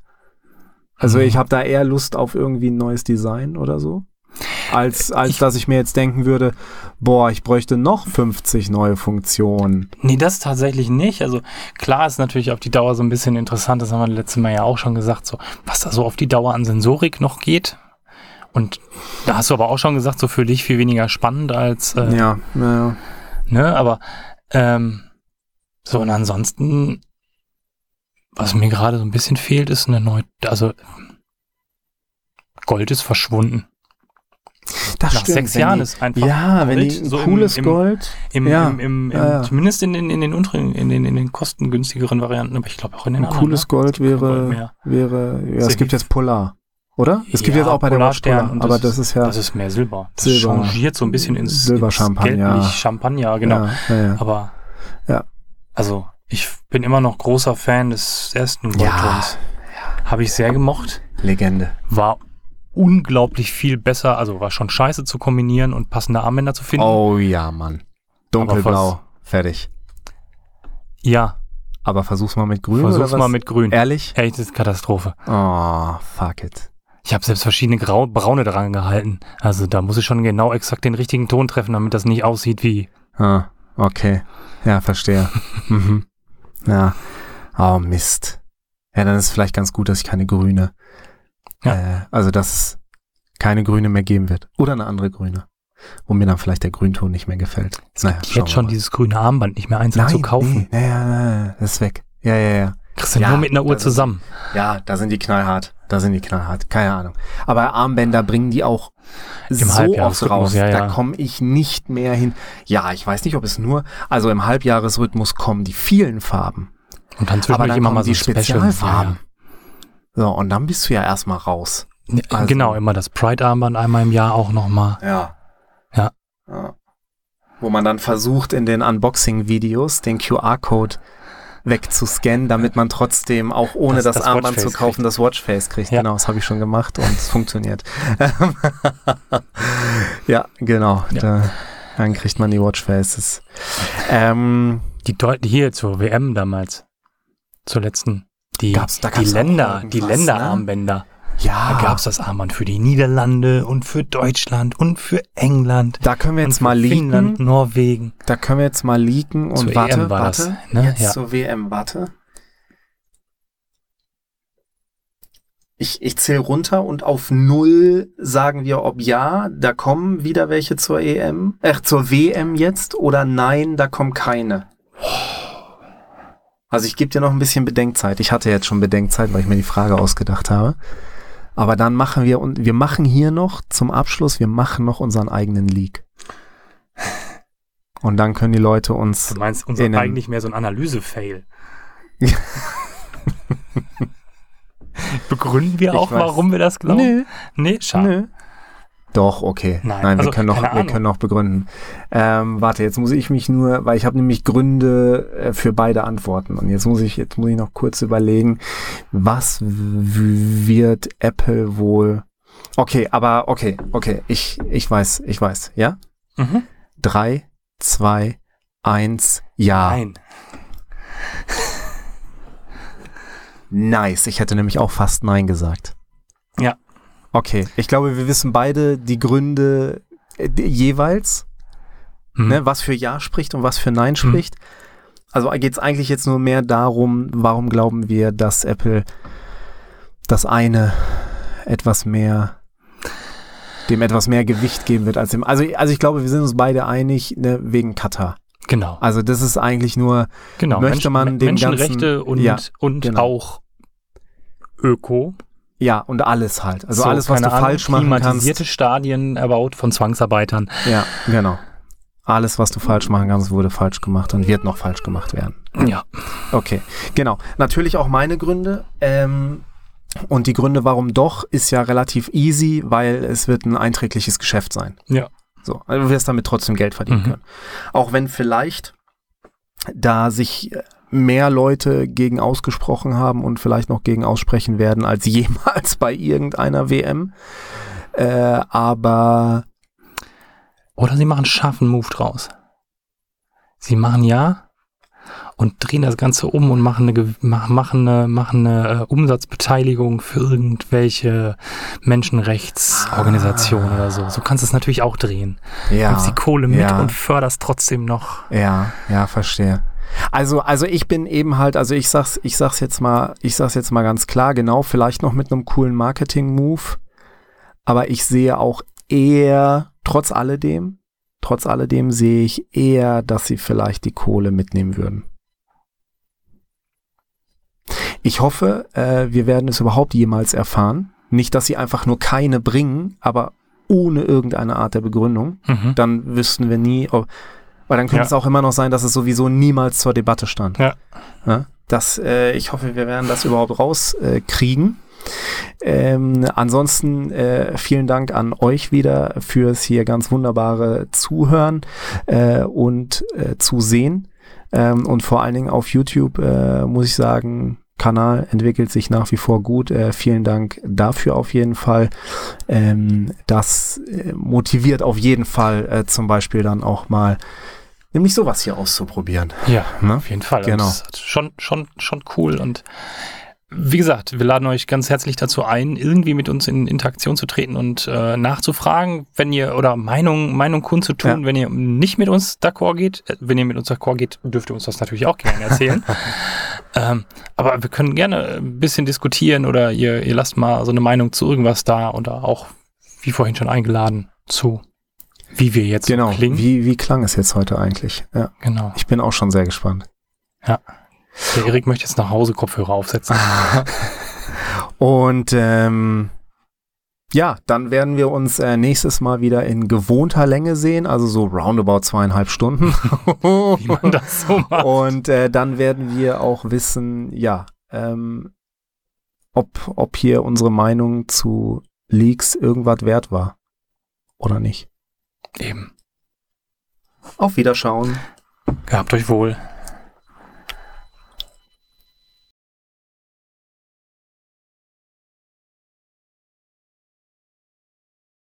Also Mhm. ich habe da eher Lust auf irgendwie ein neues Design oder so, als, als Ich- dass ich mir jetzt denken würde, boah, ich bräuchte noch 50 neue Funktionen. Nee, das tatsächlich nicht. Also klar ist natürlich auf die Dauer so ein bisschen interessant, das haben wir letztes Mal ja auch schon gesagt, so was da so auf die Dauer an Sensorik noch geht. Und da hast du aber auch schon gesagt, so für dich viel weniger spannend als, äh, Ja, ja, ne, aber ähm, so und ansonsten, was mir gerade so ein bisschen fehlt, ist eine neue, also Gold ist verschwunden. Das Nach sechs wenn Jahren die, ist einfach Ja, wenn die Gold, so cooles im- Gold. im, Ja, im, ja, ja. zumindest in den, in den unteren, in den, in den kostengünstigeren Varianten, aber ich glaube auch in den anderen. cooles ne? Gold Kein Gold wäre, wäre, ja, es gibt jetzt Polar, oder? Es gibt Ja, jetzt auch bei der Watch Polar, und aber das das ist ja Das ist mehr Silber. Das Silber. changiert so ein bisschen ins, Silberchampagner. ins gelblich Champagner, genau. Ja, ja, ja. Aber Ja. also ich bin immer noch großer Fan des ersten Ja, Goldtons. Habe ich sehr gemocht. Legende. War unglaublich viel besser, also war schon scheiße zu kombinieren und passende Armbänder zu finden. Oh ja, Mann. Dunkelblau, fertig. Ja, Aber versuch's mal mit Grün oder versuch's mal mit Grün. Ehrlich? Ey, das ist Katastrophe. Oh, fuck it. Ich habe selbst verschiedene Grau Braune dran gehalten. Also da muss ich schon genau exakt den richtigen Ton treffen, damit das nicht aussieht wie. Ah, okay. Ja, verstehe. <laughs> mhm. Ja. Oh, Mist. Ja, dann ist es vielleicht ganz gut, dass ich keine Grüne. Ja. Äh, also, dass es keine Grüne mehr geben wird. Oder eine andere Grüne. Wo mir dann vielleicht der Grünton nicht mehr gefällt. Naja, schauen wir Jetzt schon mal. dieses grüne Armband nicht mehr einzeln Nein, zu kaufen. Nee, ja, ja, das ist weg. Ja, ja, ja. Kriegst du Ja, nur mit einer Uhr zusammen. Ja, da sind die knallhart. Da sind die knallhart. Keine Ahnung. Aber Armbänder bringen die auch so oft raus. ja, ja. Da komme ich nicht mehr hin. Ja, ich weiß nicht, ob es nur, also im Halbjahresrhythmus kommen die vielen Farben. Und dann zwischendurch immer mal so die. Spezialfarben. So, und dann bist du ja erstmal raus. Also- genau, immer das Pride-Armband einmal im Jahr auch nochmal. Ja. Ja. ja. Wo man dann versucht, in den Unboxing-Videos den QR-Code wegzuscannen, damit man trotzdem auch ohne Das- das, das Armband zu kaufen das Watchface kriegt. Ja. Genau, das habe ich schon gemacht und es funktioniert. <laughs> ja, genau. Ja. Da, dann kriegt man die Watchfaces. Ähm, Die Deu die hier zur WM damals. Zur letzten. Die, Gab's- da die gab's Länder, die irgendwas, ne? Länderarmbänder. ja, Da gab es das Armband für die Niederlande und für Deutschland und für England. da können wir jetzt mal Finnland, leaken. Norwegen. Da können wir jetzt mal leaken und Zur warte, EM war das, warte. ne? Jetzt Ja. zur WM, warte. Ich, ich zähle runter und auf null sagen wir, ob ja, da kommen wieder welche zur EM, äh, zur WM jetzt oder nein, da kommen keine. Also ich gebe dir noch ein bisschen Bedenkzeit. Ich hatte jetzt schon Bedenkzeit, weil ich mir die Frage ausgedacht habe. Aber dann machen wir und wir machen hier noch zum Abschluss, wir machen noch unseren eigenen Leak. Und dann können die Leute uns Du meinst unser Innen. eigentlich mehr so ein Analyse-Fail. <laughs> Begründen wir Ich auch, weiß. warum wir das glauben? Nö, Nee, schade. Doch, okay. Nein, Nein, also wir, können noch, wir Ahnung. können noch begründen. Ähm, warte, jetzt muss ich mich nur, weil ich habe nämlich Gründe äh, für beide Antworten. Und jetzt muss ich, jetzt muss ich noch kurz überlegen, was wird Apple wohl. Okay, aber okay, okay, ich, ich weiß, ich weiß, ja? Mhm. Drei, zwei, eins, ja. Nein. Nice. Ich hätte nämlich auch fast Nein gesagt. Okay, ich glaube, wir wissen beide die Gründe äh, jeweils, Mhm. ne, was für Ja spricht und was für Nein spricht. Also geht es eigentlich jetzt nur mehr darum, warum glauben wir, dass Apple das eine etwas mehr dem etwas mehr Gewicht geben wird als dem. Also, also ich glaube, wir sind uns beide einig ne, wegen Katar. Genau. Also das ist eigentlich nur, genau. möchte man den Menschenrechte ganzen, und, ja, und genau. auch Öko. Ja, und alles halt. Also So, alles, was du Ahnung, falsch machen klimatisierte kannst. Stadien erbaut von Zwangsarbeitern. Ja, genau. Alles, was du falsch machen kannst, wurde falsch gemacht und wird noch falsch gemacht werden. Ja. Okay, genau. Natürlich auch meine Gründe. Ähm, und die Gründe, warum doch, ist ja relativ easy, weil es wird ein einträgliches Geschäft sein. Ja. So, also du wirst damit trotzdem Geld verdienen Mhm. können. Auch wenn vielleicht da sich mehr Leute gegen ausgesprochen haben und vielleicht noch gegen aussprechen werden als <laughs> jemals bei irgendeiner WM. Äh, aber Oder sie machen scharfen Move draus. Sie machen ja und drehen das Ganze um und machen eine, machen eine, machen eine äh, Umsatzbeteiligung für irgendwelche Menschenrechtsorganisationen oder so. So kannst du es natürlich auch drehen. Du ja, nimmst die Kohle mit ja. und förderst trotzdem noch. ja, ja, verstehe. Also, also ich bin eben halt, also ich sag's, ich sag's jetzt mal, ich sag's jetzt mal ganz klar, genau, vielleicht noch mit einem coolen Marketing-Move, aber ich sehe auch eher, trotz alledem, trotz alledem sehe ich eher, dass sie vielleicht die Kohle mitnehmen würden. Ich hoffe, äh, wir werden es überhaupt jemals erfahren. Nicht, dass sie einfach nur keine bringen, aber ohne irgendeine Art der Begründung. Mhm. Dann wüssten wir nie, ob, weil dann könnte Ja. es auch immer noch sein, dass es sowieso niemals zur Debatte stand. Ja. Ja, das, äh, ich hoffe, wir werden das überhaupt rauskriegen. Äh, ähm, ansonsten äh, vielen Dank an euch wieder fürs hier ganz wunderbare Zuhören äh, und äh, Zusehen. Ähm, und vor allen Dingen auf YouTube äh, muss ich sagen, Kanal entwickelt sich nach wie vor gut. Äh, vielen Dank dafür auf jeden Fall. Ähm, das äh, motiviert auf jeden Fall äh, zum Beispiel dann auch mal, nämlich sowas hier auszuprobieren. Ja, Ne? auf jeden Fall. Genau. Das ist schon, schon, schon cool. Und wie gesagt, wir laden euch ganz herzlich dazu ein, irgendwie mit uns in Interaktion zu treten und äh, nachzufragen, wenn ihr oder Meinung, Meinung kundzutun, wenn ihr nicht mit uns d'accord geht. Äh, Wenn ihr mit uns d'accord geht, dürft ihr uns das natürlich auch gerne erzählen. <laughs> ähm, aber wir können gerne ein bisschen diskutieren oder ihr, ihr lasst mal so eine Meinung zu irgendwas da oder auch, wie vorhin schon eingeladen, zu wie wir jetzt Genau. so klingen. Wie, wie klang es jetzt heute eigentlich? Ja, genau. ich bin auch schon sehr gespannt. Der Erik möchte jetzt nach Hause Kopfhörer aufsetzen. <laughs> Und ähm, ja, dann werden wir uns äh, nächstes Mal wieder in gewohnter Länge sehen, also so roundabout zweieinhalb Stunden. <laughs> wie man das so macht. Und äh, dann werden wir auch wissen, ja, ähm, ob, ob hier unsere Meinung zu Leaks irgendwas wert war oder nicht. Eben. Auf Wiederschauen. Gehabt euch wohl.